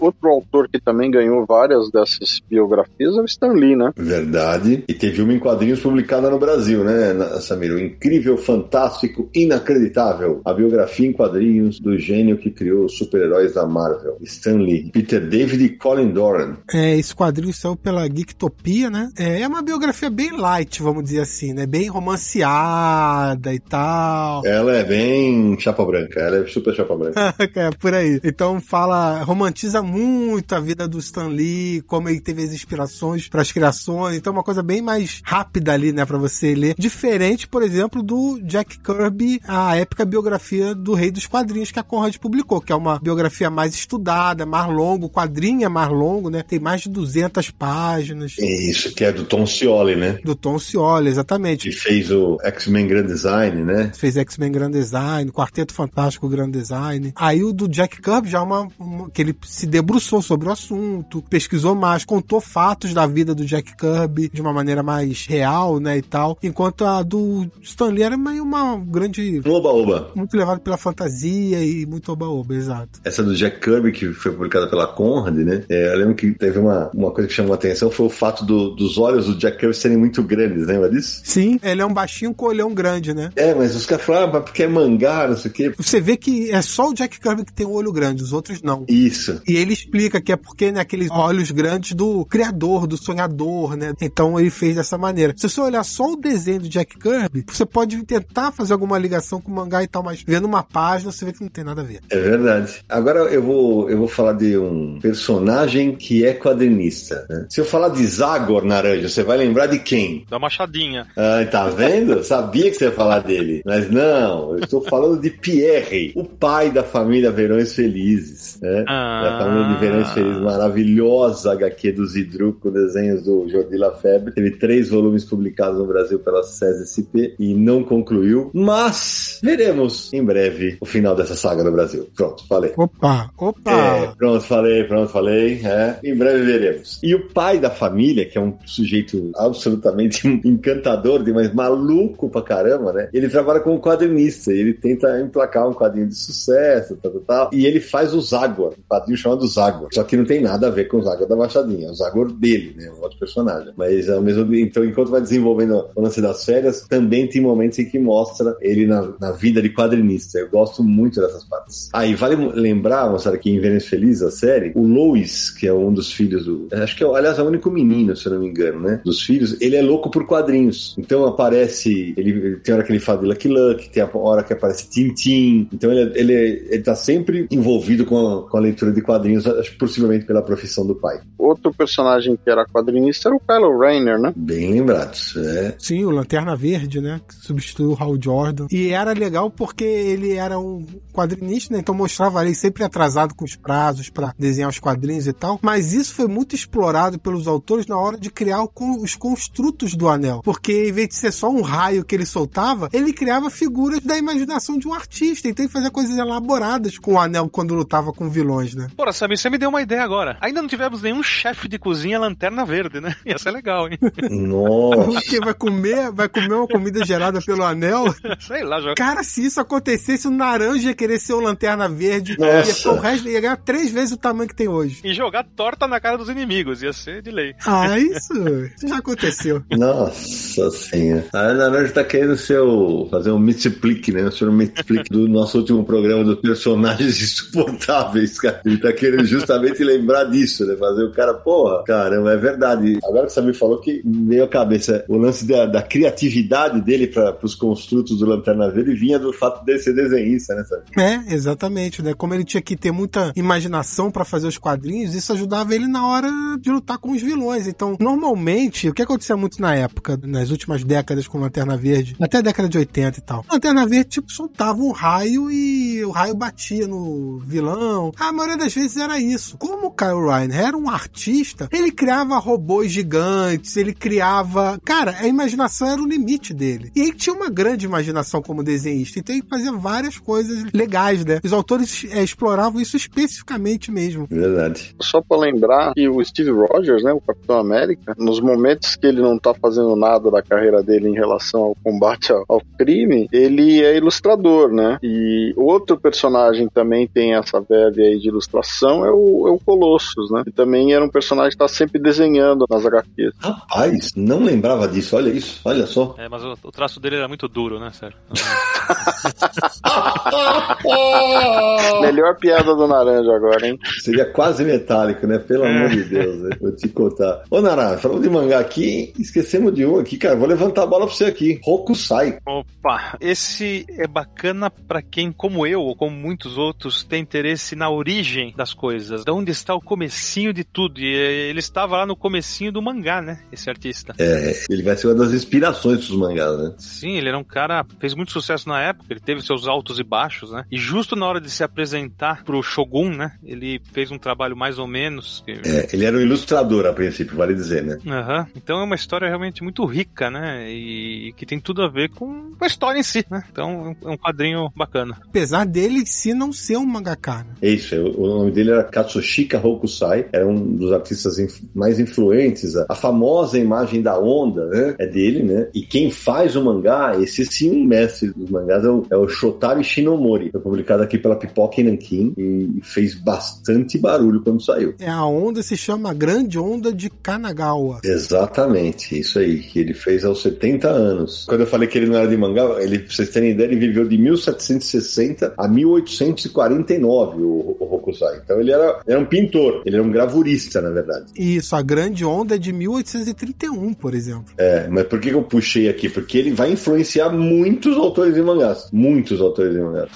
Outro autor que também ganhou várias dessas biografias é o Stan Lee, né? Verdade. E teve uma em quadrinhos publicada no Brasil, né, Samir? O incrível, fantástico, inacreditável. A biografia em quadrinhos do gênio que criou os super-heróis da Marvel. Stan Lee. Peter David e Colin Doran. É, esse quadrinho saiu pela Geektopia, né? É, é uma biografia bem light, vamos dizer assim, né? Bem romanceada e tal. Ela é bem chapa branca. Ela é super chapa branca. é, por aí. Então fala, romantiza muito a vida do Stan Lee, como ele teve as inspirações para as criações. Então, é uma coisa bem mais rápida ali, né, para você ler. Diferente, por exemplo, do Jack Kirby, a épica biografia do Rei dos Quadrinhos que a Conrad publicou, que é uma biografia mais estudada, mais longo, o quadrinho é mais longo, né? Tem mais de 200 páginas. Isso, que é do Tom Scioli, né? Do Tom Scioli, exatamente. Que fez o X-Men Grand Design, né? Fez X-Men Grand Design, Quarteto Fantástico Grand Design. Aí o do Jack Kirby já é uma, uma que ele se deu debruçou sobre o assunto, pesquisou mais, contou fatos da vida do Jack Kirby de uma maneira mais real, né, e tal. Enquanto a do Stan Lee era meio uma grande... Oba-oba. Muito levado pela fantasia e muito oba-oba, exato. Essa do Jack Kirby, que foi publicada pela Conrad, né, é, eu lembro que teve uma, uma coisa que chamou a atenção, foi o fato do, dos olhos do Jack Kirby serem muito grandes, lembra disso? Sim, ele é um baixinho com olhão grande, né? É, mas os caras falaram, ah, porque é mangá, não sei o quê. Você vê que é só o Jack Kirby que tem o olho grande, os outros não. Isso. E ele explica que é porque, né, aqueles olhos grandes do criador, do sonhador, né? Então ele fez dessa maneira. Se você olhar só o desenho do Jack Kirby, você pode tentar fazer alguma ligação com o mangá e tal, mas vendo uma página você vê que não tem nada a ver. É verdade. Agora eu vou, eu vou falar de um personagem que é quadrinista. Né? Se eu falar de Zagor Naranja, você vai lembrar de quem? Da Machadinha. Ah, tá vendo? Sabia que você ia falar dele. Mas não, eu estou falando de Pierre, o pai da família Verões Felizes. Né? Ah. Da família de Verões Felizes, maravilhosa HQ do Zidru com desenhos do Jordi Lafebre. Teve três volumes publicados no Brasil pela SESI-CP e não concluiu, mas veremos em breve o final dessa saga no Brasil. Pronto, falei. Opa, opa! É, pronto, falei, pronto, falei. É, em breve veremos. E o pai da família, que é um sujeito absolutamente encantador, mas maluco pra caramba, né? Ele trabalha como quadrinista, ele tenta emplacar um quadrinho de sucesso, tal, tal, tal. E ele faz o Zagor, um quadrinho chamado Zagor. Só que não tem nada a ver com o Zagor da Machadinha, é o Zagor dele, né? Um outro personagem. Mas ao mesmo então, enquanto vai desenvolvendo o lance das férias, também tem momentos em que mostra ele na, na vida de quadrinista. Eu gosto muito dessas partes. Aí, ah, vale lembrar, moçada, que em Vênus Feliz, a série, o Lois, que é um dos filhos do. Acho que é, aliás, é o único menino, se eu não me engano, né? Dos filhos, ele é louco por quadrinhos. Então aparece. Ele tem hora que ele fala de Lucky Luck, tem a hora que aparece Tintin. Então ele, ele, ele tá sempre envolvido com a, com a leitura de quadrinhos, acho possivelmente pela profissão do pai. Outro personagem que era quadrinista era o Kylo Rainer, né? Bem lembrados, é. Sim, o Lanterna Verde, né? Que substituiu o Hal Jordan. E era legal porque ele era um quadrinista, né? Então mostrava ali sempre atrasado com os prazos para desenhar os quadrinhos e tal. Mas isso foi muito explorado pelos autores na hora de criar os construtos do anel. Porque em vez de ser só um raio que ele soltava, ele criava figuras da imaginação de um artista. Então ele fazia coisas elaboradas com o anel quando lutava com vilões, né? Porra, Samir, você me deu uma ideia agora. Ainda não tivemos nenhum chefe de cozinha lanterna verde, né? Ia ser legal, hein? Nossa. Porque vai comer, vai comer uma comida gerada pelo anel? Sei lá, já. Cara, se isso acontecesse, o naranja ia querer ser o lanterna verde. Nossa. Ia o resto, ia ganhar três vezes o tamanho que tem hoje. E jogar torta na cara dos inimigos, ia ser de lei. Ah, isso, isso já aconteceu. Nossa senhora. A naranja tá querendo ser o, fazer um multiplique, né? O senhor multiplique do nosso último programa dos personagens insuportáveis, cara. Ele tá querendo justamente lembrar disso, né? Fazer o cara, porra, caramba, é verdade. Agora que você me falou que veio a cabeça o lance da, da criatividade dele para os construtos do Lanterna Verde vinha do fato dele ser desenhista, né, sabe? É, exatamente, né? Como ele tinha que ter muita imaginação para fazer os quadrinhos, isso ajudava ele na hora de lutar com os vilões. Então, normalmente, o que acontecia muito na época, nas últimas décadas com Lanterna Verde, até a década de 80 e tal, Lanterna Verde, tipo, soltava um raio e o raio batia no vilão. A maioria das vezes era isso. Como o Kyle Ryan era um artista, ele criava robôs gigantes, ele criava. Cara, a imaginação era o limite dele. E ele tinha uma grande imaginação como desenhista, então ele fazia várias coisas legais, né? Os autores é, exploravam isso especificamente mesmo. Verdade. Só para lembrar que o Steve Rogers, né, o Capitão América, nos momentos que ele não tá fazendo nada da carreira dele em relação ao combate ao, ao crime, ele é ilustrador, né? E outro personagem também tem essa verve aí de ilustração é o, é o Colossus, né? Que também era um personagem que tá sempre desenhando nas HQs. Rapaz, não lembrava disso, olha isso, olha só. É, mas o, o traço dele era muito duro, né, sério? Melhor piada do Naranja agora, hein? Seria quase metálico, né? Pelo é. amor de Deus, né? vou te contar. Ô, Naranja, falando de mangá aqui, esquecemos de um aqui, cara. Vou levantar a bola pra você aqui. Rokusai. Opa, esse é bacana para quem, como eu, ou como muitos outros, tem interesse na origem das coisas. De onde está o comecinho de tudo. E ele estava lá no comecinho do mangá, né? Esse artista. É, ele vai ser uma das inspirações dos mangás, né? Sim, ele era um cara, fez muito sucesso na época, ele teve seus altos e baixos, né? E justo na hora de se apresentar pro Shogun, né? Ele fez um trabalho mais ou menos. Que... É, ele era um ilustrador a princípio, vale dizer, né? Aham. Uhum. Então é uma história realmente muito rica, né? E que tem tudo a ver com a história em si, né? Então é um quadrinho bacana. Apesar dele em si não ser um mangaka. Né? É isso, o nome dele era Katsushika Hokusai, era um dos artistas mais influentes. A famosa imagem da onda, né? É dele, né? E quem faz o mangá, esse sim, um mestre dos mangás, é o, é o Shotaro Shinomori. Foi publicado aqui pela Pipoca e Nankin e fez bastante barulho quando saiu. É, a onda se chama Grande Onda de Kanagawa. Exatamente, isso aí, que ele fez aos 70 anos. Quando eu falei que ele não era de mangá, ele, pra vocês terem ideia, ele viveu de 1760 a 1849, o, o Hokusai. Então ele era, era um pintor, ele era um gravurista, na verdade. Isso, a Grande Onda é de 1831, por exemplo. É, mas por que eu puxei aqui? Porque ele vai influenciar muitos autores de mangás. Muitos autores de mangás.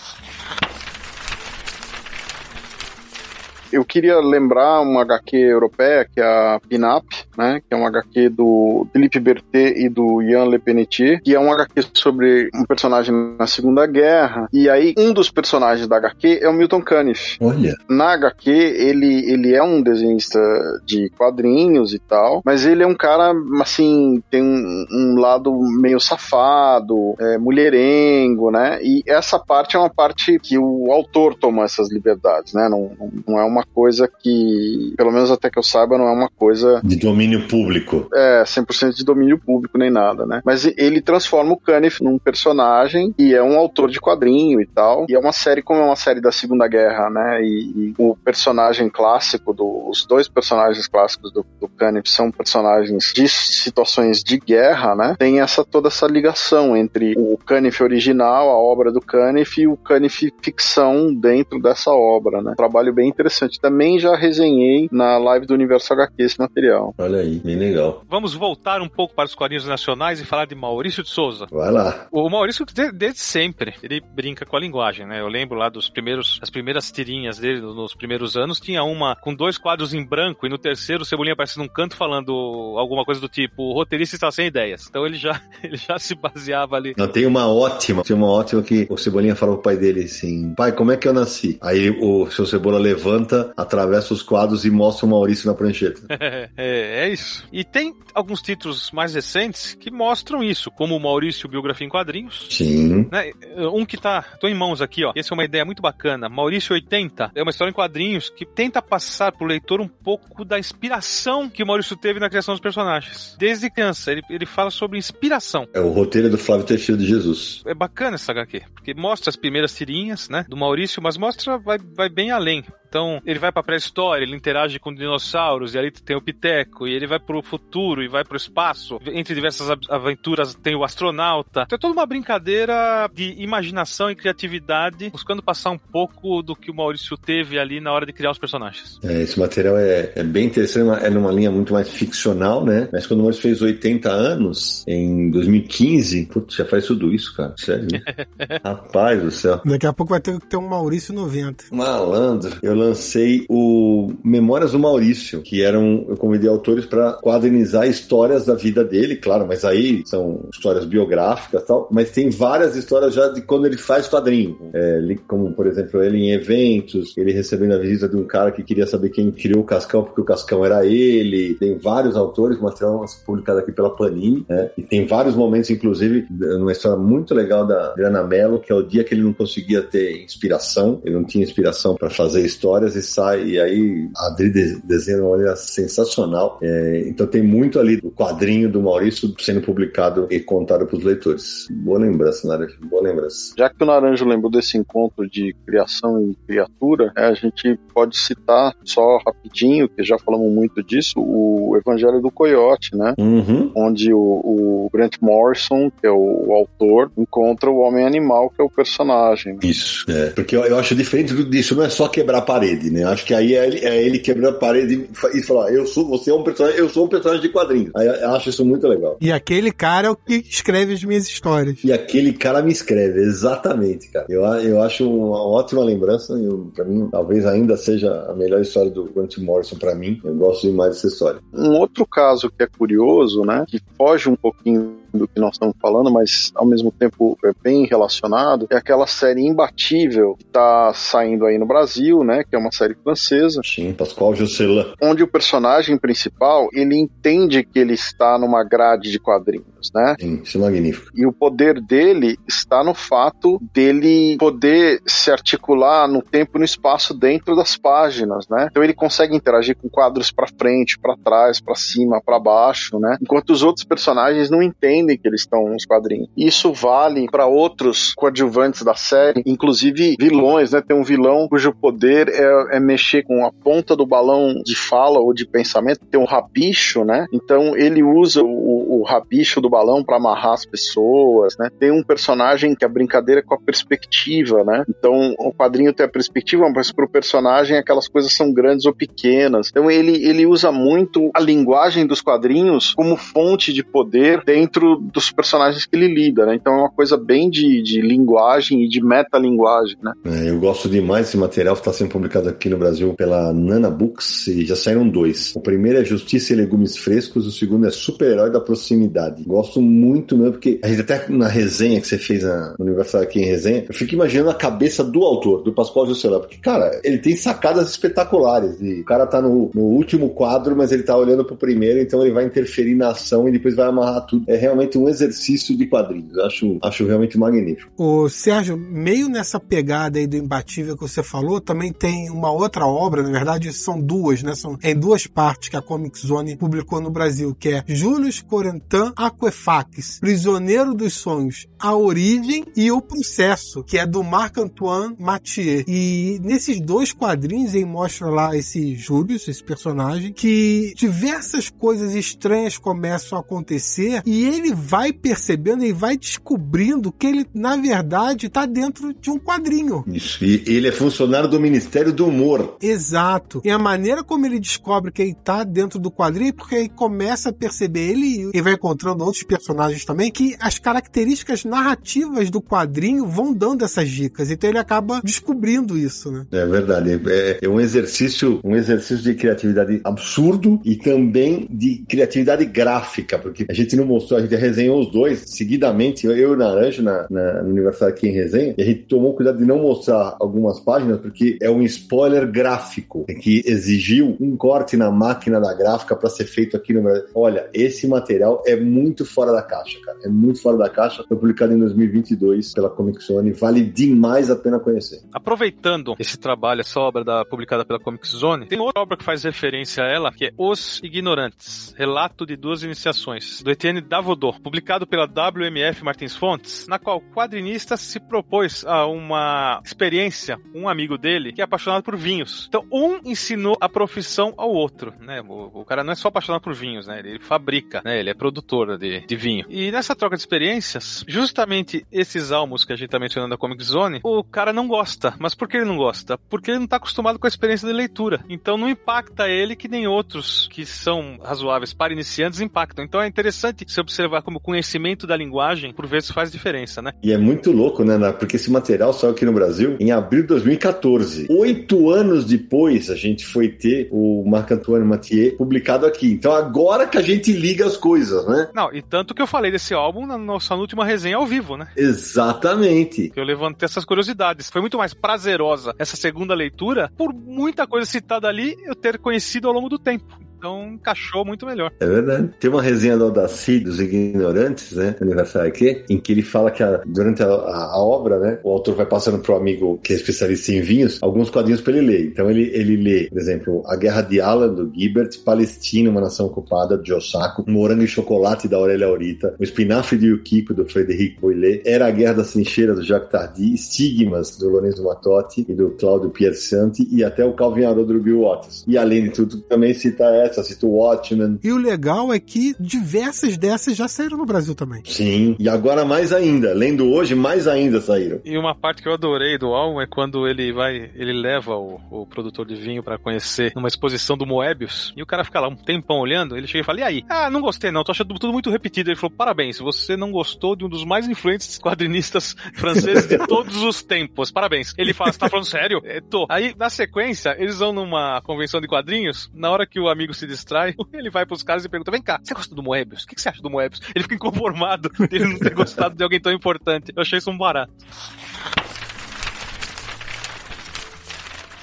Eu queria lembrar uma HQ europeia, que é a Pinap, né? Que é uma HQ do Philippe Berthet e do Ian Le Penetier, que é um HQ sobre um personagem na Segunda Guerra. E aí, um dos personagens da HQ é o Milton Caniff. Olha. Na HQ, ele, ele é um desenhista de quadrinhos e tal, mas ele é um cara, assim, tem um, um lado meio safado, é, mulherengo, né? E essa parte é uma parte que o autor toma essas liberdades, né? Não, não é uma coisa que, pelo menos até que eu saiba, não é uma coisa. De domínio público. É, 100% de domínio público nem nada, né? Mas ele transforma o Caniff num personagem e é um autor de quadrinho e tal. E é uma série, como é uma série da Segunda Guerra, né? E, e o personagem clássico, do, os dois personagens clássicos do, do Caniff são personagens de situações de guerra, né? Tem essa toda essa ligação entre o Caniff original, a obra do Caniff, e o Caniff ficção dentro dessa obra, né? Um trabalho bem interessante. Também já resenhei na live do Universo HQ esse material. Olha aí, bem legal. Vamos voltar um pouco para os quadrinhos nacionais e falar de Maurício de Souza. Vai lá. O Maurício, desde sempre, ele brinca com a linguagem, né? Eu lembro lá dos primeiros, as primeiras tirinhas dele nos primeiros anos, tinha uma com dois quadros em branco e no terceiro o Cebolinha aparece num canto falando alguma coisa do tipo, o roteirista está sem ideias. Então ele já, ele já se baseava ali. Não, tem uma ótima, tem uma ótima que o Cebolinha falou pro pai dele assim, pai, como é que eu nasci? Aí o seu Cebola levanta, atravessa os quadros e mostra o Maurício na prancheta. é, é, isso. E tem alguns títulos mais recentes que mostram isso, como o Maurício Biografia em Quadrinhos. Sim. Né? Um que tá, tô em mãos aqui, ó. Essa é uma ideia muito bacana. Maurício 80 é uma história em quadrinhos que tenta passar pro leitor um pouco da inspiração que o Maurício teve na criação dos personagens. Desde criança, ele, ele fala sobre inspiração. É o roteiro do Flávio Teixeira de Jesus. É bacana essa HQ, porque mostra as primeiras tirinhas, né, do Maurício, mas mostra, vai, vai bem além. Então, ele vai pra pré-história, ele interage com dinossauros, e ali tem o Piteco, e ele vai pro futuro e vai pro espaço. Entre diversas aventuras tem o astronauta. Então, é toda uma brincadeira de imaginação e criatividade, buscando passar um pouco do que o Maurício teve ali na hora de criar os personagens. É, esse material é, é bem interessante, é numa linha muito mais ficcional, né? Mas quando o Maurício fez 80 anos, em 2015, putz, já faz tudo isso, cara. Sério. Rapaz do céu. Daqui a pouco vai ter que ter um Maurício 90. Malandro. Eu lancei o Memórias do Maurício, que eram. Eu convidei autores para quadrinizar histórias da vida dele, claro, mas aí são histórias biográficas e tal, mas tem várias histórias já de quando ele faz quadrinho. É, como, por exemplo, ele em eventos, ele recebendo a visita de um cara que queria saber quem criou o Cascão, porque o Cascão era ele. Tem vários autores, material publicado aqui pela Panini, né? E tem vários momentos, inclusive, numa história muito legal da Adriana Mello, que é o dia que ele não conseguia ter inspiração, ele não tinha inspiração para fazer histórias e sai, e aí a Adri desenha de uma maneira sensacional. É, então tem muito ali do quadrinho do Maurício sendo publicado e contado para os leitores. Boa lembrança, Naranjo, boa lembrança. Já que o Naranjo lembrou desse encontro de criação e criatura, é, a gente pode citar só rapidinho, que já falamos muito disso, o Evangelho do Coyote, né? Uhum. Onde o, o, Grant Morrison, que é o, o, autor, encontra o Homem Animal, que é o personagem. Isso, é. Porque eu, eu acho diferente disso, não é só quebrar a parede, né? Eu acho que aí é ele, é ele quebrando a parede e, falar, eu sou, você é um personagem, eu sou um personagem de quadrinhos. Aí eu acho isso muito legal. E aquele cara é o que escreve as minhas histórias. E aquele cara me escreve, exatamente, cara. Eu, eu acho uma ótima lembrança, eu, pra mim, talvez ainda seja a melhor história do Grant Morrison para mim. Eu gosto demais dessa história. Um outro caso que é curioso, né, que foge um pouquinho do que nós estamos falando, mas ao mesmo tempo é bem relacionado, é aquela série Imbatível que está saindo aí no Brasil, né, que é uma série francesa. Sim, Pascoal Josselin. Onde o personagem principal, ele entende que ele está numa grade de quadrinhos, né? Sim, isso é magnífico. E o poder dele está no fato dele poder se articular no tempo e no espaço dentro das páginas, né? Então ele consegue interagir com quadros para frente, para trás, para cima, para baixo, né? Enquanto os outros personagens não entendem que eles estão nos quadrinhos. Isso vale para outros coadjuvantes da série, inclusive vilões, né? Tem um vilão cujo poder é, é, mexer com a ponta do balão de fala ou de pensamento. Tem um rabicho, né? Então ele usa o, o rabicho do balão para amarrar as pessoas, né? Tem um personagem que a brincadeira é com a perspectiva, né? Então o quadrinho tem a perspectiva, mas pro personagem aquelas coisas são grandes ou pequenas. Então ele, ele usa muito a linguagem dos quadrinhos como fonte de poder dentro dos personagens que ele lida, né? Então é uma coisa bem de, de linguagem e de metalinguagem, né? É, eu gosto demais desse material, está sendo publicado aqui no Brasil pela Nana Books e já saíram dois. O primeiro é Justiça e Legumes Frescos, o segundo é Super-Herói da Proximidade. Gosto muito mesmo, porque a gente até na resenha que você fez no aniversário aqui em resenha, eu fico imaginando a cabeça do autor, do Pascoal Juscelão, porque, cara, ele tem sacadas espetaculares. E o cara tá no, no último quadro, mas ele tá olhando pro primeiro, então ele vai interferir na ação e depois vai amarrar tudo. É realmente um exercício de quadrinhos. Acho, acho realmente magnífico. O Sérgio, meio nessa pegada aí do imbatível que você falou, também tem uma outra obra, na verdade são duas, né? São em duas partes que a Comic Zone publicou no Brasil, que é Julius Corentin Aquefax, Prisioneiro dos Sonhos, A Origem e O Processo, que é do Marc-Antoine Mathieu. E nesses dois quadrinhos ele mostra lá esse Julius, esse personagem, que diversas coisas estranhas começam a acontecer e ele vai percebendo e vai descobrindo que ele, na verdade, está dentro de um quadrinho. Isso, e ele é funcionário do Ministério do Humor. Exato. E a maneira como ele descobre que ele está dentro do quadrinho é porque ele começa a perceber ele e vai encontrando outros personagens também que as características narrativas do quadrinho vão dando essas dicas. Então ele acaba descobrindo isso, né? É verdade. É, é um exercício, um exercício de criatividade absurdo e também de criatividade gráfica, porque a gente não mostrou, a gente resenhou os dois seguidamente, eu e o Naranjo na, na, no aqui em resenha, e a gente tomou cuidado de não mostrar algumas páginas, porque é um spoiler gráfico que exigiu um corte na máquina da gráfica para ser feito aqui no Brasil. Olha, esse material é muito fora da caixa, cara. É muito fora da caixa. Foi publicado em 2022 pela Comic Zone. Vale demais a pena conhecer. Aproveitando esse trabalho, essa obra da, publicada pela Comic Zone, tem outra obra que faz referência a ela, que é Os Ignorantes, Relato de Duas Iniciações, do Etienne Davodot, publicado pela WMF Martins Fontes, na qual o quadrinista se propôs a uma experiência, um amigo dele, que é apaixonado por vinhos. Então, um ensinou a profissão ao outro, né? O, o cara não é só apaixonado por vinhos, né? Ele fabrica, né? Ele é produtor de, de vinho. E nessa troca de experiências, justamente esses almos que a gente tá mencionando da Comic Zone, o cara não gosta. Mas por que ele não gosta? Porque ele não tá acostumado com a experiência de leitura. Então não impacta ele que nem outros que são razoáveis para iniciantes impactam. Então é interessante se observar como o conhecimento da linguagem, por vezes, faz diferença, né? E é muito louco, né? Porque esse material saiu aqui no Brasil em abril de 2014. Oito anos depois, a gente foi ter o Marc-Antoine Mathieu publicado aqui. Então agora que a gente liga as coisas, né? Não, e tanto que eu falei desse álbum na nossa última resenha ao vivo, né? Exatamente. Eu levantei essas curiosidades. Foi muito mais prazerosa essa segunda leitura por muita coisa citada ali eu ter conhecido ao longo do tempo então encaixou muito melhor. É verdade. Tem uma resenha do Audacy dos Ignorantes, né? Aniversário aqui, em que ele fala que a, durante a, a, obra, né? O autor vai passando pro amigo que é especialista em vinhos, alguns quadrinhos para ele ler. Então ele, ele lê, por exemplo, A Guerra de Alan, do Gilbert, Palestina, uma nação ocupada, de Osako, Morango e Chocolate, da Aurélia Aurita, O Espinafre de Yukiko, do Frederic Boilet, Era a Guerra da Trincheira, do Jacques Tardy, Estigmas, do Lorenzo Matotti e do Claudio Piersanti, e até o Calvin Haroldo do Bill Watts. E além de tudo, também cita essa cita o Watchmen. E o legal é que diversas dessas já saíram no Brasil também. Sim, e agora mais ainda. Lendo hoje, mais ainda saíram. E uma parte que eu adorei do álbum é quando ele vai, ele leva o, o produtor de vinho para conhecer numa exposição do Moebius, e o cara fica lá um tempão olhando, ele chega e fala, e aí? Ah, não gostei não, tô achando tudo muito repetido. Ele falou, parabéns, você não gostou de um dos mais influentes quadrinistas franceses de todos os tempos, parabéns. Ele fala, você tá falando sério? É, tô. Aí, na sequência, eles vão numa convenção de quadrinhos, na hora que o amigo se distrai, ele vai pros caras e pergunta: Vem cá, você gosta do Moebius? O que você acha do Moebius? Ele fica inconformado de ele não ter gostado de alguém tão importante. Eu achei isso um barato.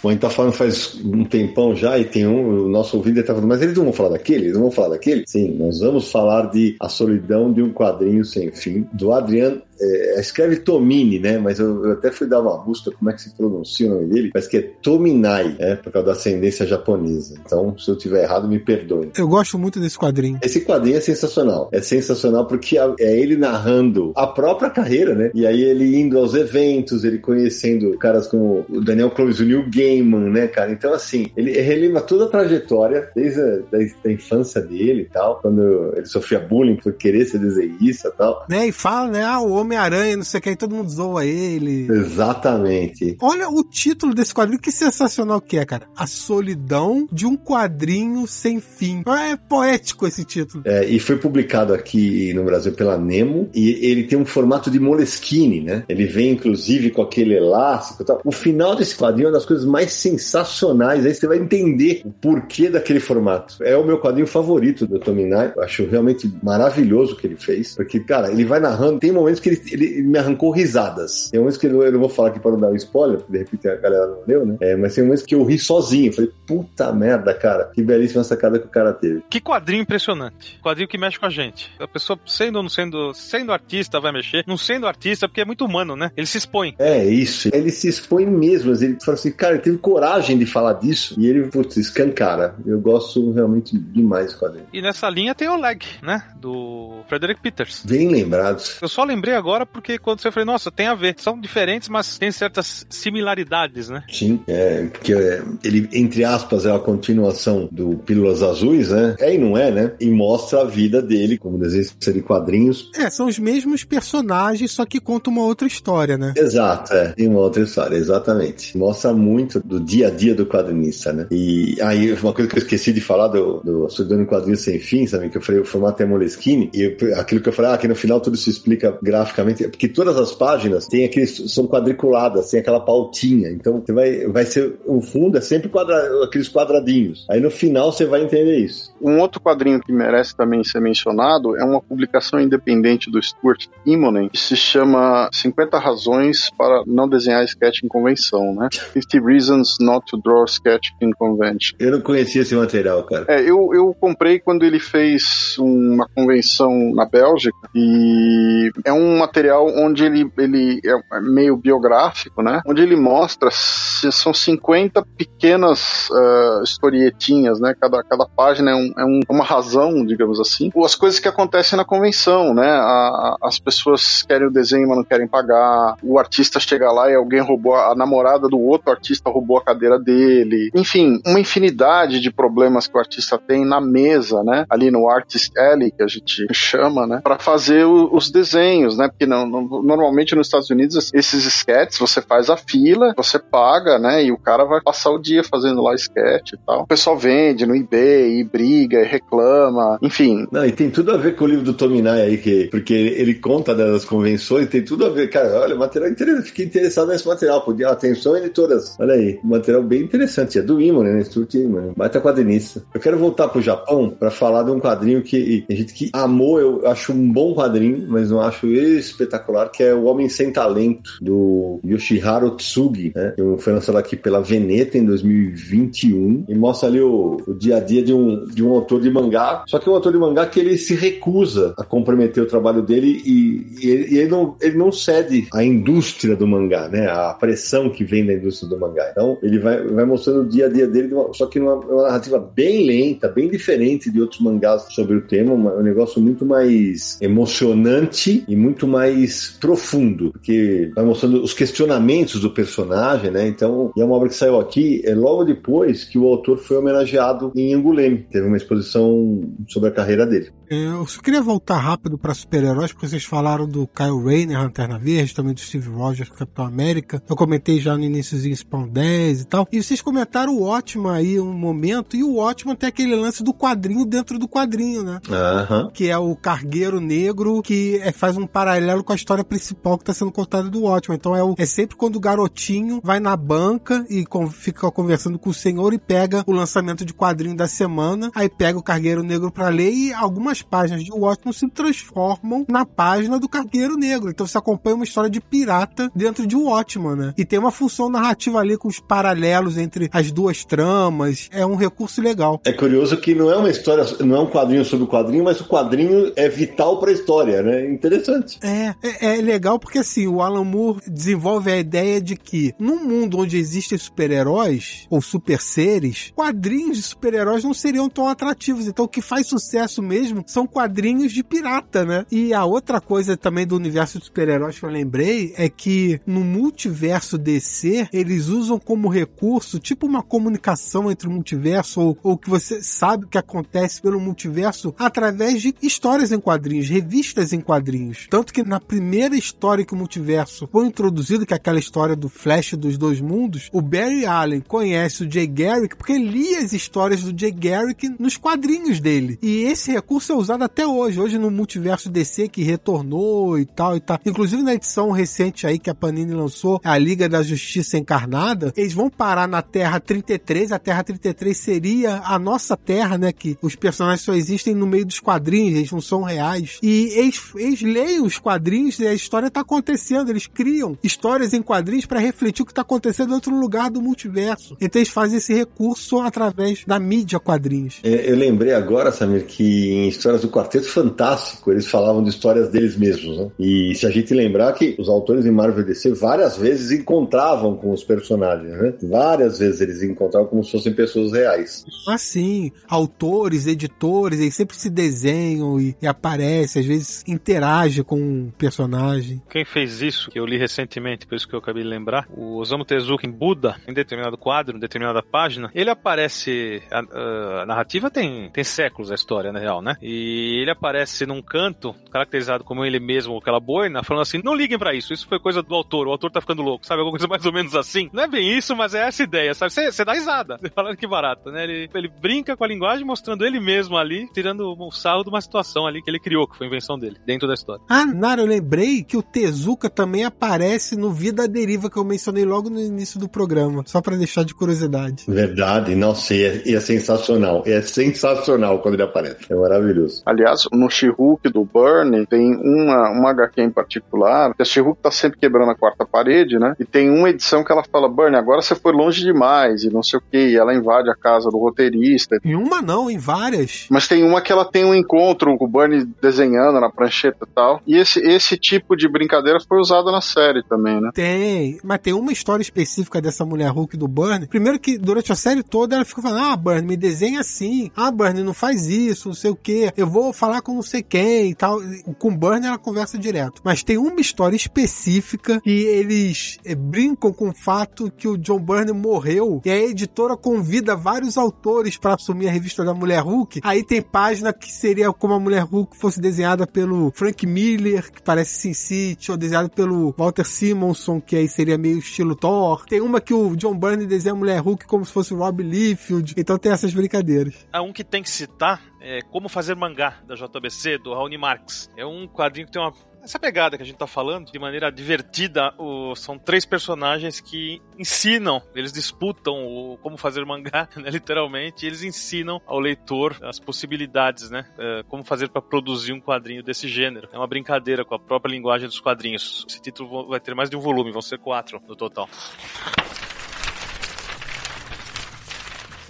Bom, a gente tá falando faz um tempão já e tem um, o nosso ouvido tá falando, mas eles não vão falar daquele? Eles não vão falar daquele? Sim, nós vamos falar de A Solidão de um Quadrinho Sem Fim, do Adrian é, escreve Tomini, né? Mas eu, eu, até fui dar uma busca como é que se pronuncia o nome dele. Parece que é Tominai, né? Por causa da ascendência japonesa. Então, se eu tiver errado, me perdoe. Eu gosto muito desse quadrinho. Esse quadrinho é sensacional. É sensacional porque é ele narrando a própria carreira, né? E aí ele indo aos eventos, ele conhecendo caras como o Daniel Clovis, o Neil Gaiman, né, cara? Então, assim, ele relembra toda a trajetória, desde a da, da infância dele e tal, quando ele sofria bullying por querer ser desenhista e tal. Né, e fala, né, ah, o Homem-Aranha, não sei o que, aí todo mundo zoa ele. Exatamente. Olha o título desse quadrinho, que sensacional que é, cara. A solidão de um quadrinho sem fim. É poético esse título. É, e foi publicado aqui no Brasil pela Nemo, e ele tem um formato de Moleskine, né? Ele vem, inclusive, com aquele elástico e tal. O final desse quadrinho é uma das coisas mais sensacionais, aí você vai entender o porquê daquele formato. É o meu quadrinho favorito do Tominai. Acho realmente maravilhoso o que ele fez. Porque, cara, ele vai narrando. Tem momentos que ele, ele me arrancou risadas. Tem momentos que eu, eu não vou falar aqui para não dar um spoiler, porque de repente a galera não leu, né? É, mas tem momentos que eu ri sozinho. Eu falei, puta merda, cara. Que belíssima sacada que o cara teve. Que quadrinho impressionante. Quadrinho que mexe com a gente. A pessoa, sendo ou não sendo, sendo artista, vai mexer. Não sendo artista, porque é muito humano, né? Ele se expõe. É, isso. Ele se expõe mesmo. Ele fala assim, cara, ele teve coragem de falar disso. E ele, putz, escancara. Eu gosto realmente demais do quadrinho. E nessa linha tem o Leg, né? Do Frederick Peters. Bem lembrados. Eu só lembrei agora porque quando você falou, nossa, tem a ver. São diferentes, mas tem certas similaridades, né? Sim, é, porque é, ele, entre aspas, é a continuação do Pílulas Azuis, né? É e não é, né? E mostra a vida dele como desenhista de quadrinhos. É, são os mesmos personagens, só que conta uma outra história, né? Exato, é. Tem uma outra história, exatamente. Mostra muito do dia a dia do quadrinista, né? E aí, uma coisa que eu esqueci de falar do, do em Quadrinhos Sem Fim, sabe? Que eu falei, o formato é Moleskine, e eu, aquilo que eu falei, ah, que no final tudo se explica graficamente, porque todas as páginas têm aqueles, são quadriculadas, tem aquela pautinha, então você vai, vai ser, o fundo é sempre quadra, aqueles quadradinhos. Aí no final você vai entender isso. Um outro quadrinho que merece também ser mencionado é uma publicação independente do Stuart Immonen, que se chama 50 Razões para Não Desenhar Sketch em Convenção, né? 50 Reasons Not to Draw Sketch in Convention. Eu não conhecia esse material, cara. É, eu, eu comprei quando ele fez uma convenção na Bélgica e é um material onde ele, ele é meio biográfico, né? Onde ele mostra, são 50 pequenas uh, historietinhas, né? Cada, cada página é, um, é um, uma razão, digamos assim. As coisas que acontecem na convenção, né? A, a, as pessoas querem o desenho, mas não querem pagar. O artista chega lá e alguém roubou a, a namorada do outro artista roubou a cadeira dele. Enfim, uma infinidade de problemas que o artista tem na mesa, né? Ali no Artist Alley, que a gente chama, né? Para fazer o, os desenhos, né? Porque não, não, normalmente nos Estados Unidos esses sketches você faz a fila, você paga, né? E o cara vai passar o dia fazendo lá sketch e tal. O pessoal vende no eBay, e briga, e reclama, enfim. Não, e tem tudo a ver com o livro do Tominai aí, que, porque ele conta das convenções, tem tudo a ver. Cara, olha, material interessante. Fiquei interessado nesse material. Podia, atenção, editoras. Olha aí, material bem interessante. É do Imon, né? Stuart Imon. Baita quadrinista. Eu quero voltar pro Japão para falar de um quadrinho que a gente que amou, eu acho um bom quadrinho, mas não acho espetacular, que é O Homem Sem Talento, do Yoshiharu Tsugi, né? Que foi lançado aqui pela Veneta em 2021 e mostra ali o, o dia a dia de um, de um autor de mangá, só que um autor de mangá que ele se recusa a comprometer o trabalho dele e, e, ele, ele, não, ele não cede à indústria do mangá, né? A pressão que vem da indústria do mangá. Então, ele vai, vai mostrando o dia a dia dele, só que numa, uma narrativa bem lenta, bem diferente de outros mangás sobre o tema, um negócio muito mais emocionante e muito mais profundo, porque vai mostrando os questionamentos do personagem, né? Então, é uma obra que saiu aqui é logo depois que o autor foi homenageado em Anguleme. Teve uma exposição sobre a carreira dele. Eu só queria voltar rápido para super-heróis, porque vocês falaram do Kyle Rayner, Lanterna Verde, também do Steve Rogers, Capitão América. Eu comentei já no iníciozinho Spawn 10 e tal. E vocês comentaram o ótimo aí um momento, e o ótimo tem aquele lance do quadrinho dentro do quadrinho, né? Aham. Que é o Cargueiro Negro, que é, faz um paralelo com a história principal que está sendo contada do ótimo. Então é, o, é sempre quando o garotinho vai na banca e com, fica conversando com o senhor e pega o lançamento de quadrinho da semana, aí pega o Cargueiro Negro para ler e algumas as páginas de Watchmen se transformam na página do Cargueiro Negro. Então você acompanha uma história de pirata dentro de Watchmen, né? E tem uma função narrativa ali com os paralelos entre as duas tramas. É um recurso legal. É curioso que não é uma história, não é um quadrinho sobre o quadrinho, mas o quadrinho é vital para a história, né? Interessante. É, é, é legal porque assim, o Alan Moore desenvolve a ideia de que num mundo onde existem super-heróis ou super seres, quadrinhos de super-heróis não seriam tão atrativos. Então o que faz sucesso mesmo são quadrinhos de pirata, né? E a outra coisa também do universo de super-heróis que eu lembrei é que no multiverso DC, eles usam como recurso tipo uma comunicação entre o multiverso ou, ou que você sabe o que acontece pelo multiverso através de histórias em quadrinhos, revistas em quadrinhos. Tanto que na primeira história que o multiverso foi introduzido, que é aquela história do Flash dos dois mundos, o Barry Allen conhece o Jay Garrick porque lia as histórias do Jay Garrick nos quadrinhos dele. E esse recurso é usado até hoje. Hoje no multiverso DC que retornou e tal e tal. Inclusive na edição recente aí que a Panini lançou, a Liga da Justiça Encarnada, eles vão parar na Terra 33. A Terra 33 seria a nossa Terra, né? Que os personagens só existem no meio dos quadrinhos, eles não são reais. E eles, eles leem os quadrinhos e a história tá acontecendo. Eles criam histórias em quadrinhos para refletir o que tá acontecendo em outro lugar do multiverso. Então eles fazem esse recurso através da mídia quadrinhos. É, eu lembrei agora, Samir, que em histórias do Quarteto Fantástico eles falavam de histórias deles mesmos, né? E se a gente lembrar que os autores em Marvel DC várias vezes encontravam com os personagens, né? Várias vezes eles encontravam como se fossem pessoas reais. Ah, sim. Autores, editores, eles sempre se desenham e, e aparecem, às vezes interage com o personagem. Quem fez isso, que eu li recentemente, por isso que eu acabei de lembrar, o Osamu Tezuka em Buda, em determinado quadro, em determinada página, ele aparece. A, a narrativa tem, tem séculos a história, na real, né? E ele aparece num canto, caracterizado como ele mesmo, aquela boina, falando assim: não liguem para isso, isso foi coisa do autor, o autor tá ficando louco, sabe? Alguma coisa mais ou menos assim. Não é bem isso, mas é essa ideia, sabe? Você dá risada, falando que barato, né? Ele, ele brinca com a linguagem, mostrando ele mesmo ali, tirando o sarro de uma situação ali que ele criou, que foi invenção dele, dentro da história. Ah, Nara, eu lembrei que o Tezuka também aparece no Vida Deriva que eu mencionei logo no início do programa, só para deixar de curiosidade. Verdade, nossa, e é, e é sensacional. É sensacional quando ele aparece. É maravilhoso. Aliás, no She-Hulk do Burnie tem uma, uma HQ em particular, que a She-Hulk tá sempre quebrando a quarta parede, né? E tem uma edição que ela fala, Burnie, agora você foi longe demais, e não sei o que, e ela invade a casa do roteirista. Em uma não, em várias. Mas tem uma que ela tem um encontro com o Burnie desenhando na prancheta e tal. E esse, esse tipo de brincadeira foi usada na série também, né? Tem, mas tem uma história específica dessa mulher Hulk do Burnie. Primeiro que durante a série toda ela fica falando, ah, Burnie, me desenha assim. Ah, Burnie, não faz isso, não sei o que. Eu vou falar com não sei quem e tal. Com o Burnie ela conversa direto. Mas tem uma história específica que eles é, brincam com o fato que o John Byrne morreu e a editora convida vários autores para assumir a revista da Mulher Hulk. Aí tem página que seria como a Mulher Hulk fosse desenhada pelo Frank Miller, que parece Sin City, ou desenhada pelo Walter Simonson, que aí seria meio estilo Thor. Tem uma que o John Byrne desenha a Mulher Hulk como se fosse o Rob Liefeld. Então tem essas brincadeiras. É um que tem que citar é Como Fazer Mangá, da JBC, do Raoni Marx. É um quadrinho que tem uma essa pegada que a gente tá falando, de maneira divertida, o, são três personagens que ensinam, eles disputam o, como fazer mangá, né, literalmente, e eles ensinam ao leitor as possibilidades, né? É, como fazer para produzir um quadrinho desse gênero. É uma brincadeira com a própria linguagem dos quadrinhos. Esse título vai ter mais de um volume, vão ser quatro no total.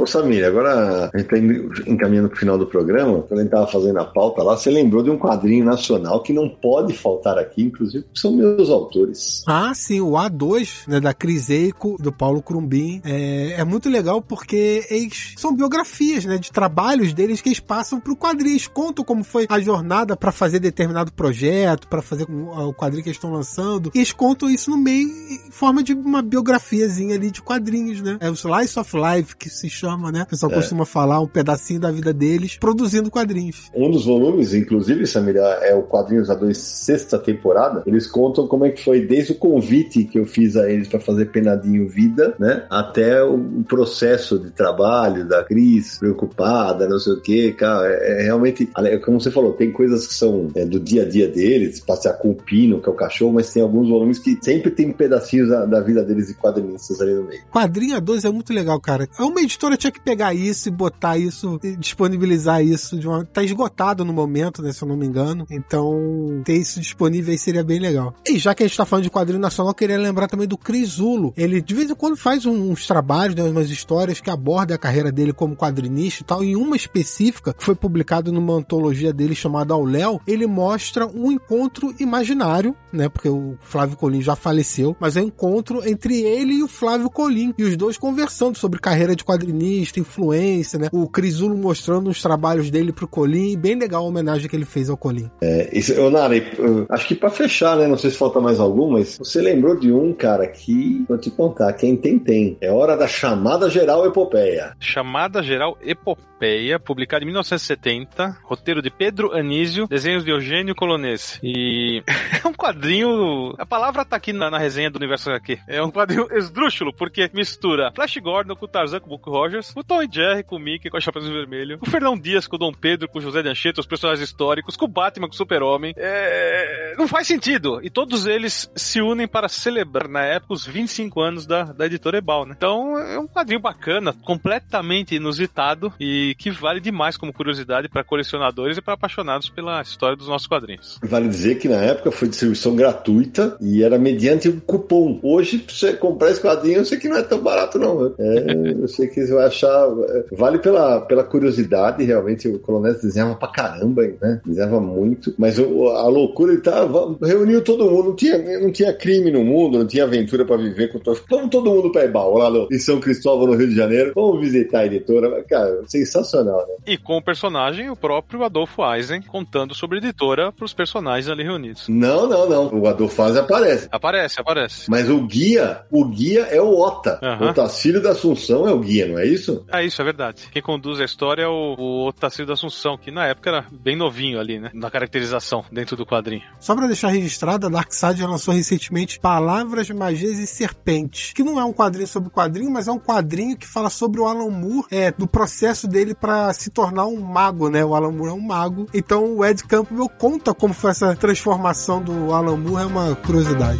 Ô Samir, agora a gente tá encaminhando pro final do programa, quando a gente tava fazendo a pauta lá, você lembrou de um quadrinho nacional que não pode faltar aqui, inclusive, são meus autores. Ah, sim, o A2, né, da Cris Eico, do Paulo Crumbin. É, é muito legal porque eles são biografias, né, de trabalhos deles que eles passam pro quadrinho, eles contam como foi a jornada para fazer determinado projeto, para fazer o quadrinho que eles estão lançando, e eles contam isso no meio em forma de uma biografiazinha ali de quadrinhos, né? É o Slice of Life que se chama chama, né? O pessoal é. costuma falar um pedacinho da vida deles produzindo quadrinhos. Um dos volumes, inclusive, Samir, é o Quadrinhos A2 sexta temporada. Eles contam como é que foi desde o convite que eu fiz a eles para fazer Penadinho Vida, né? Até o processo de trabalho da Cris, preocupada, não sei o que, cara. É, é, realmente, como você falou, tem coisas que são é, do dia a dia deles, passear com o Pino, que é o cachorro, mas tem alguns volumes que sempre tem pedacinhos da, da vida deles e quadrinistas ali no meio. Quadrinho A2 é muito legal, cara. É uma editora tinha que pegar isso e botar isso, e disponibilizar isso de uma. Tá esgotado no momento, né? Se eu não me engano. Então, ter isso disponível aí seria bem legal. E já que a gente tá falando de quadrinho nacional, eu queria lembrar também do Crisulo. Ele de vez em quando faz uns trabalhos, né, umas histórias que abordam a carreira dele como quadrinista e tal. Em uma específica, que foi publicada numa antologia dele chamada Ao Léo, ele mostra um encontro imaginário, né? Porque o Flávio Colim já faleceu, mas é um encontro entre ele e o Flávio Colim. E os dois conversando sobre carreira de quadrinista, influência, né? O Crisulo mostrando os trabalhos dele pro Colim. Bem legal a homenagem que ele fez ao Colim. É, isso, eu, Nari, acho que para fechar, né? Não sei se falta mais algum, mas você lembrou de um, cara, que vou te contar, quem tem, tem. É hora da chamada geral epopeia. Chamada geral epopeia, publicada em 1970, roteiro de Pedro Anísio, desenhos de Eugênio Colonese. E é um quadrinho. A palavra tá aqui na, na resenha do universo aqui. É um quadrinho esdrúxulo, porque mistura Flash Gordon com o Tarzan com o Buck Rogers, o Tom e Jerry com o Mickey com a Chapéu Vermelho, o Fernão Dias com o Dom Pedro com o José de Anchieta, os personagens históricos, com o Batman com o Super-Homem. É... Não faz sentido. E todos eles se unem para celebrar, na época, os 25 anos da, da editora Ebal, né? Então é um quadrinho bacana, completamente inusitado e que vale demais como curiosidade para colecionadores e para apaixonados pela história dos nossos quadrinhos. Vale dizer que na época foi distribuição gratuita e era mediante um cupom. Hoje, pra você comprar esse quadrinho, eu sei que não é tão barato, não. Né? É, eu sei que você vai achar. é, Vale pela, pela curiosidade, realmente. O Coronel desenhava pra caramba, né? Desenhava muito. Mas o- a loucura, ele tava. Reuniu todo mundo. Não tinha, não tinha crime no mundo, não tinha aventura pra viver com todo. Vamos todo mundo pra Ebal, lá no, em São Cristóvão, no Rio de Janeiro. Vamos visitar a editora. Cara, sensacional, né? E com o personagem, o próprio Adolfo Eisen, contando sobre a editora para os personagens ali reunidos. Não, não, não. O Adolfaz aparece. Aparece, aparece. Mas o guia, o guia é o Ota. Aham. O Tacílio da Assunção é o guia, não é isso? É isso, é verdade. Quem conduz a história é o, o Otacílio da Assunção, que na época era bem novinho ali, né? Na caracterização dentro do quadrinho. Só pra deixar registrado, a Darkseid lançou recentemente Palavras, Magias e Serpentes, que não é um quadrinho sobre quadrinho, mas é um quadrinho que fala sobre o Alan Moore, é, do processo dele pra se tornar um mago, né? O Alan Moore é um mago. Então o Ed Campbell conta como foi essa transformação do Alan Moore, é uma curiosidade.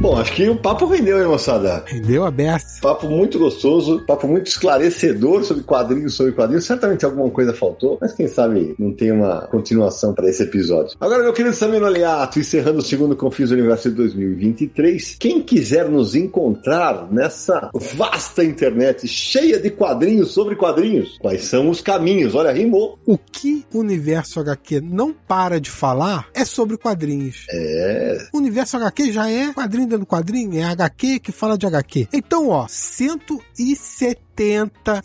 Bom, acho que o papo rendeu, hein, moçada? Rendeu aberto. Papo muito gostoso, papo muito esclarecedor sobre quadrinhos, sobre quadrinhos. Certamente alguma coisa faltou, mas quem sabe não tem uma continuação para esse episódio. Agora, meu querido Samino Aliato, encerrando o segundo Confis Universo de 2023, quem quiser nos encontrar nessa vasta internet cheia de quadrinhos sobre quadrinhos, quais são os caminhos? Olha, rimou. O que o universo HQ não para de falar é sobre quadrinhos. É, O universo HQ já é quadrinho dentro do quadrinho, é HQ que fala de HQ. Então, ó, 170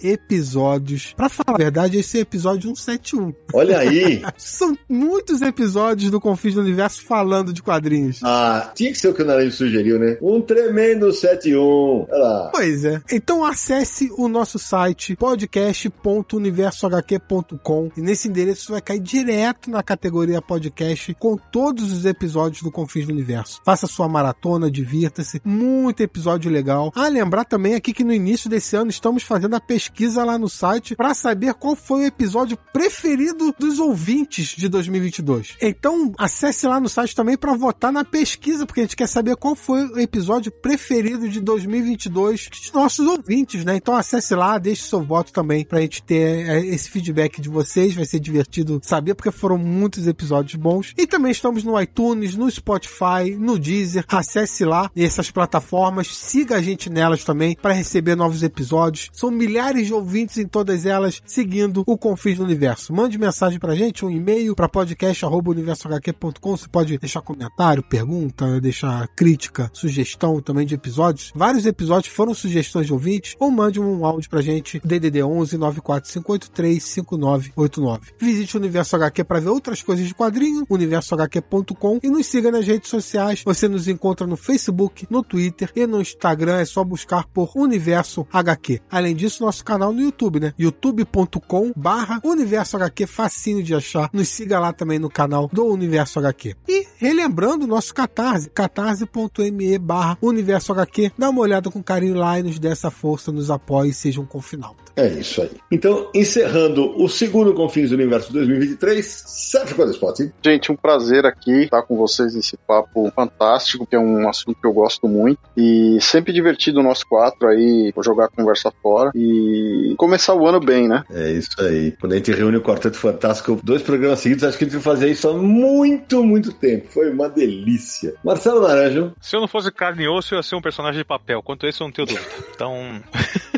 episódios. Pra falar a verdade, esse é episódio 171. olha aí. São muitos episódios do Confins do Universo falando de quadrinhos. Ah, tinha que ser o que o Naranjo sugeriu, né? Um tremendo 71. Olha lá. Pois é. Então acesse o nosso site podcast.universohq.com e nesse endereço você vai cair direto na categoria podcast com todos os episódios do Confins do Universo. Faça sua maratona, divirta-se. Muito episódio legal. Ah, lembrar também aqui que no início desse ano estamos fazendo a pesquisa lá no site para saber qual foi o episódio preferido dos ouvintes de 2022. Então acesse lá no site também para votar na pesquisa, porque a gente quer saber qual foi o episódio preferido de 2022 dos nossos ouvintes, né? Então acesse lá, deixe seu voto também pra gente ter é, esse feedback de vocês, vai ser divertido saber, porque foram muitos episódios bons. E também estamos no iTunes, no Spotify, no Deezer. Acesse lá essas plataformas, siga a gente nelas também para receber novos episódios. São milhares de ouvintes em todas elas seguindo o Confins do Universo. Mande mensagem pra gente, um e-mail para podcast@universohq.com. Você pode deixar comentário, pergunta, deixar crítica, sugestão também de episódios. Vários episódios foram sugestões de ouvintes ou mande um áudio pra gente DDD 11 94583 5989. Visite o Universo HQ para ver outras coisas de quadrinho, universohq.com e nos siga nas redes sociais. Você nos encontra no Facebook, no Twitter e no Instagram é só buscar por Universo HQ. Além disso, nosso canal no YouTube, né? youtube.com barra Universo HQ, facinho de achar. Nos siga lá também no canal do Universo HQ. E relembrando o nosso Catarse, catarse.me barra Universo HQ. Dá uma olhada com carinho lá e nos dê essa força, nos apoie e seja um confinalta. É isso aí. Então, encerrando o segundo Confins do Universo 2023, Sérgio Codespot. Gente, um prazer aqui estar com vocês nesse papo fantástico, que é um assunto que eu gosto muito. E sempre divertido nós quatro aí, jogar a conversa fora e começar o ano bem, né? É isso aí. Quando a gente reúne o Quarteto Fantástico, dois programas seguidos, acho que a gente vai fazer isso há muito, muito tempo. Foi uma delícia. Marcelo Naranjo. Se eu não fosse carne e osso, eu ia ser um personagem de papel. Quanto a isso, eu não tenho dúvida. Então.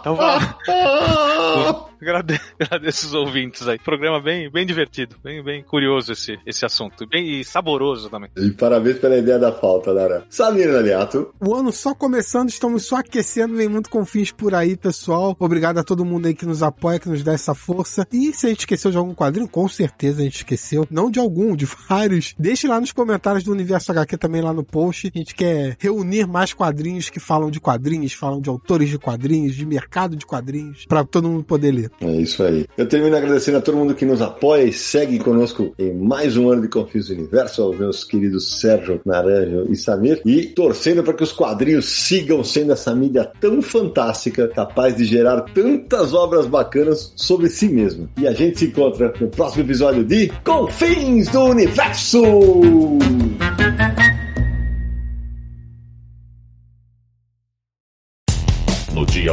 então vai. Agradeço os ouvintes aí. Programa bem, bem divertido, bem, bem curioso esse, esse assunto. Bem e saboroso também. E parabéns pela ideia da falta, Nara. Samir Aliato. O ano só começando, estamos só aquecendo, vem muito confins por aí, pessoal. Obrigado a todo mundo aí que nos apoia, que nos dá essa força. E se a gente esqueceu de algum quadrinho, com certeza a gente esqueceu. Não de algum, de vários. Deixe lá nos comentários do Universo HQ também lá no post. A gente quer reunir mais quadrinhos que falam de quadrinhos, falam de autores de quadrinhos, de mercado de quadrinhos, para todo mundo poder ler. É isso aí. Eu termino agradecendo a todo mundo que nos apoia e segue conosco em mais um ano de Confis Universo, aos meus queridos Sérgio, Naranjo e Samir, e torcendo para que os quadrinhos sigam sendo essa mídia tão fantástica, capaz de gerar tantas obras bacanas sobre si mesmo. E a gente se encontra no próximo episódio de Confins do Universo!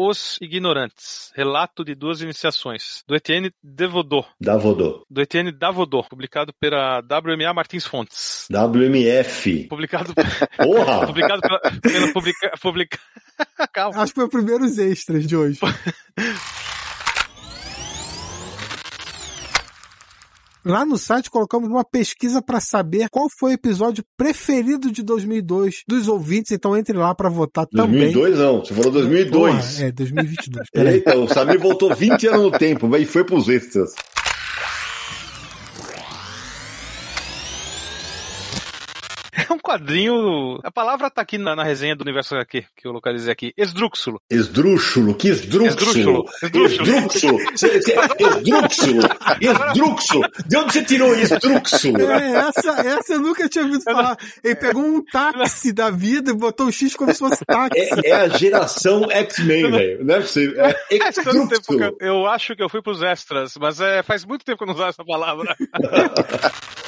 Os Ignorantes. Relato de duas iniciações. Do Etienne Devodô. Davodô. Do Etienne Davodô. Publicado pela WMA Martins Fontes. WMF. Publicado, Porra! publicado pela, pela publica, publica... Calma. Acho que foi os primeiros extras de hoje. Lá no site colocamos uma pesquisa para saber qual foi o episódio preferido de 2002 dos ouvintes, então entre lá para votar também. 2002 não, você falou 2002. Porra, é, 2022. Peraí. Eita, o Samir voltou 20 anos no tempo e foi pros extras. Quadrinho. A palavra tá aqui na, na resenha do universo aqui, que eu localizei aqui. Esdrúxulo. Esdrúxulo, que esdrúxulo. Esdrúxulo. Esdrúxulo. Esdrúxulo. De onde você tirou esdrúxulo? É, essa, essa eu nunca tinha ouvido falar. Ele pegou um táxi da vida e botou o X como se fosse táxi. É, é a geração X-Men, velho. Não é possível. É eu, eu acho que eu fui pros extras, mas é, faz muito tempo que eu não uso essa palavra.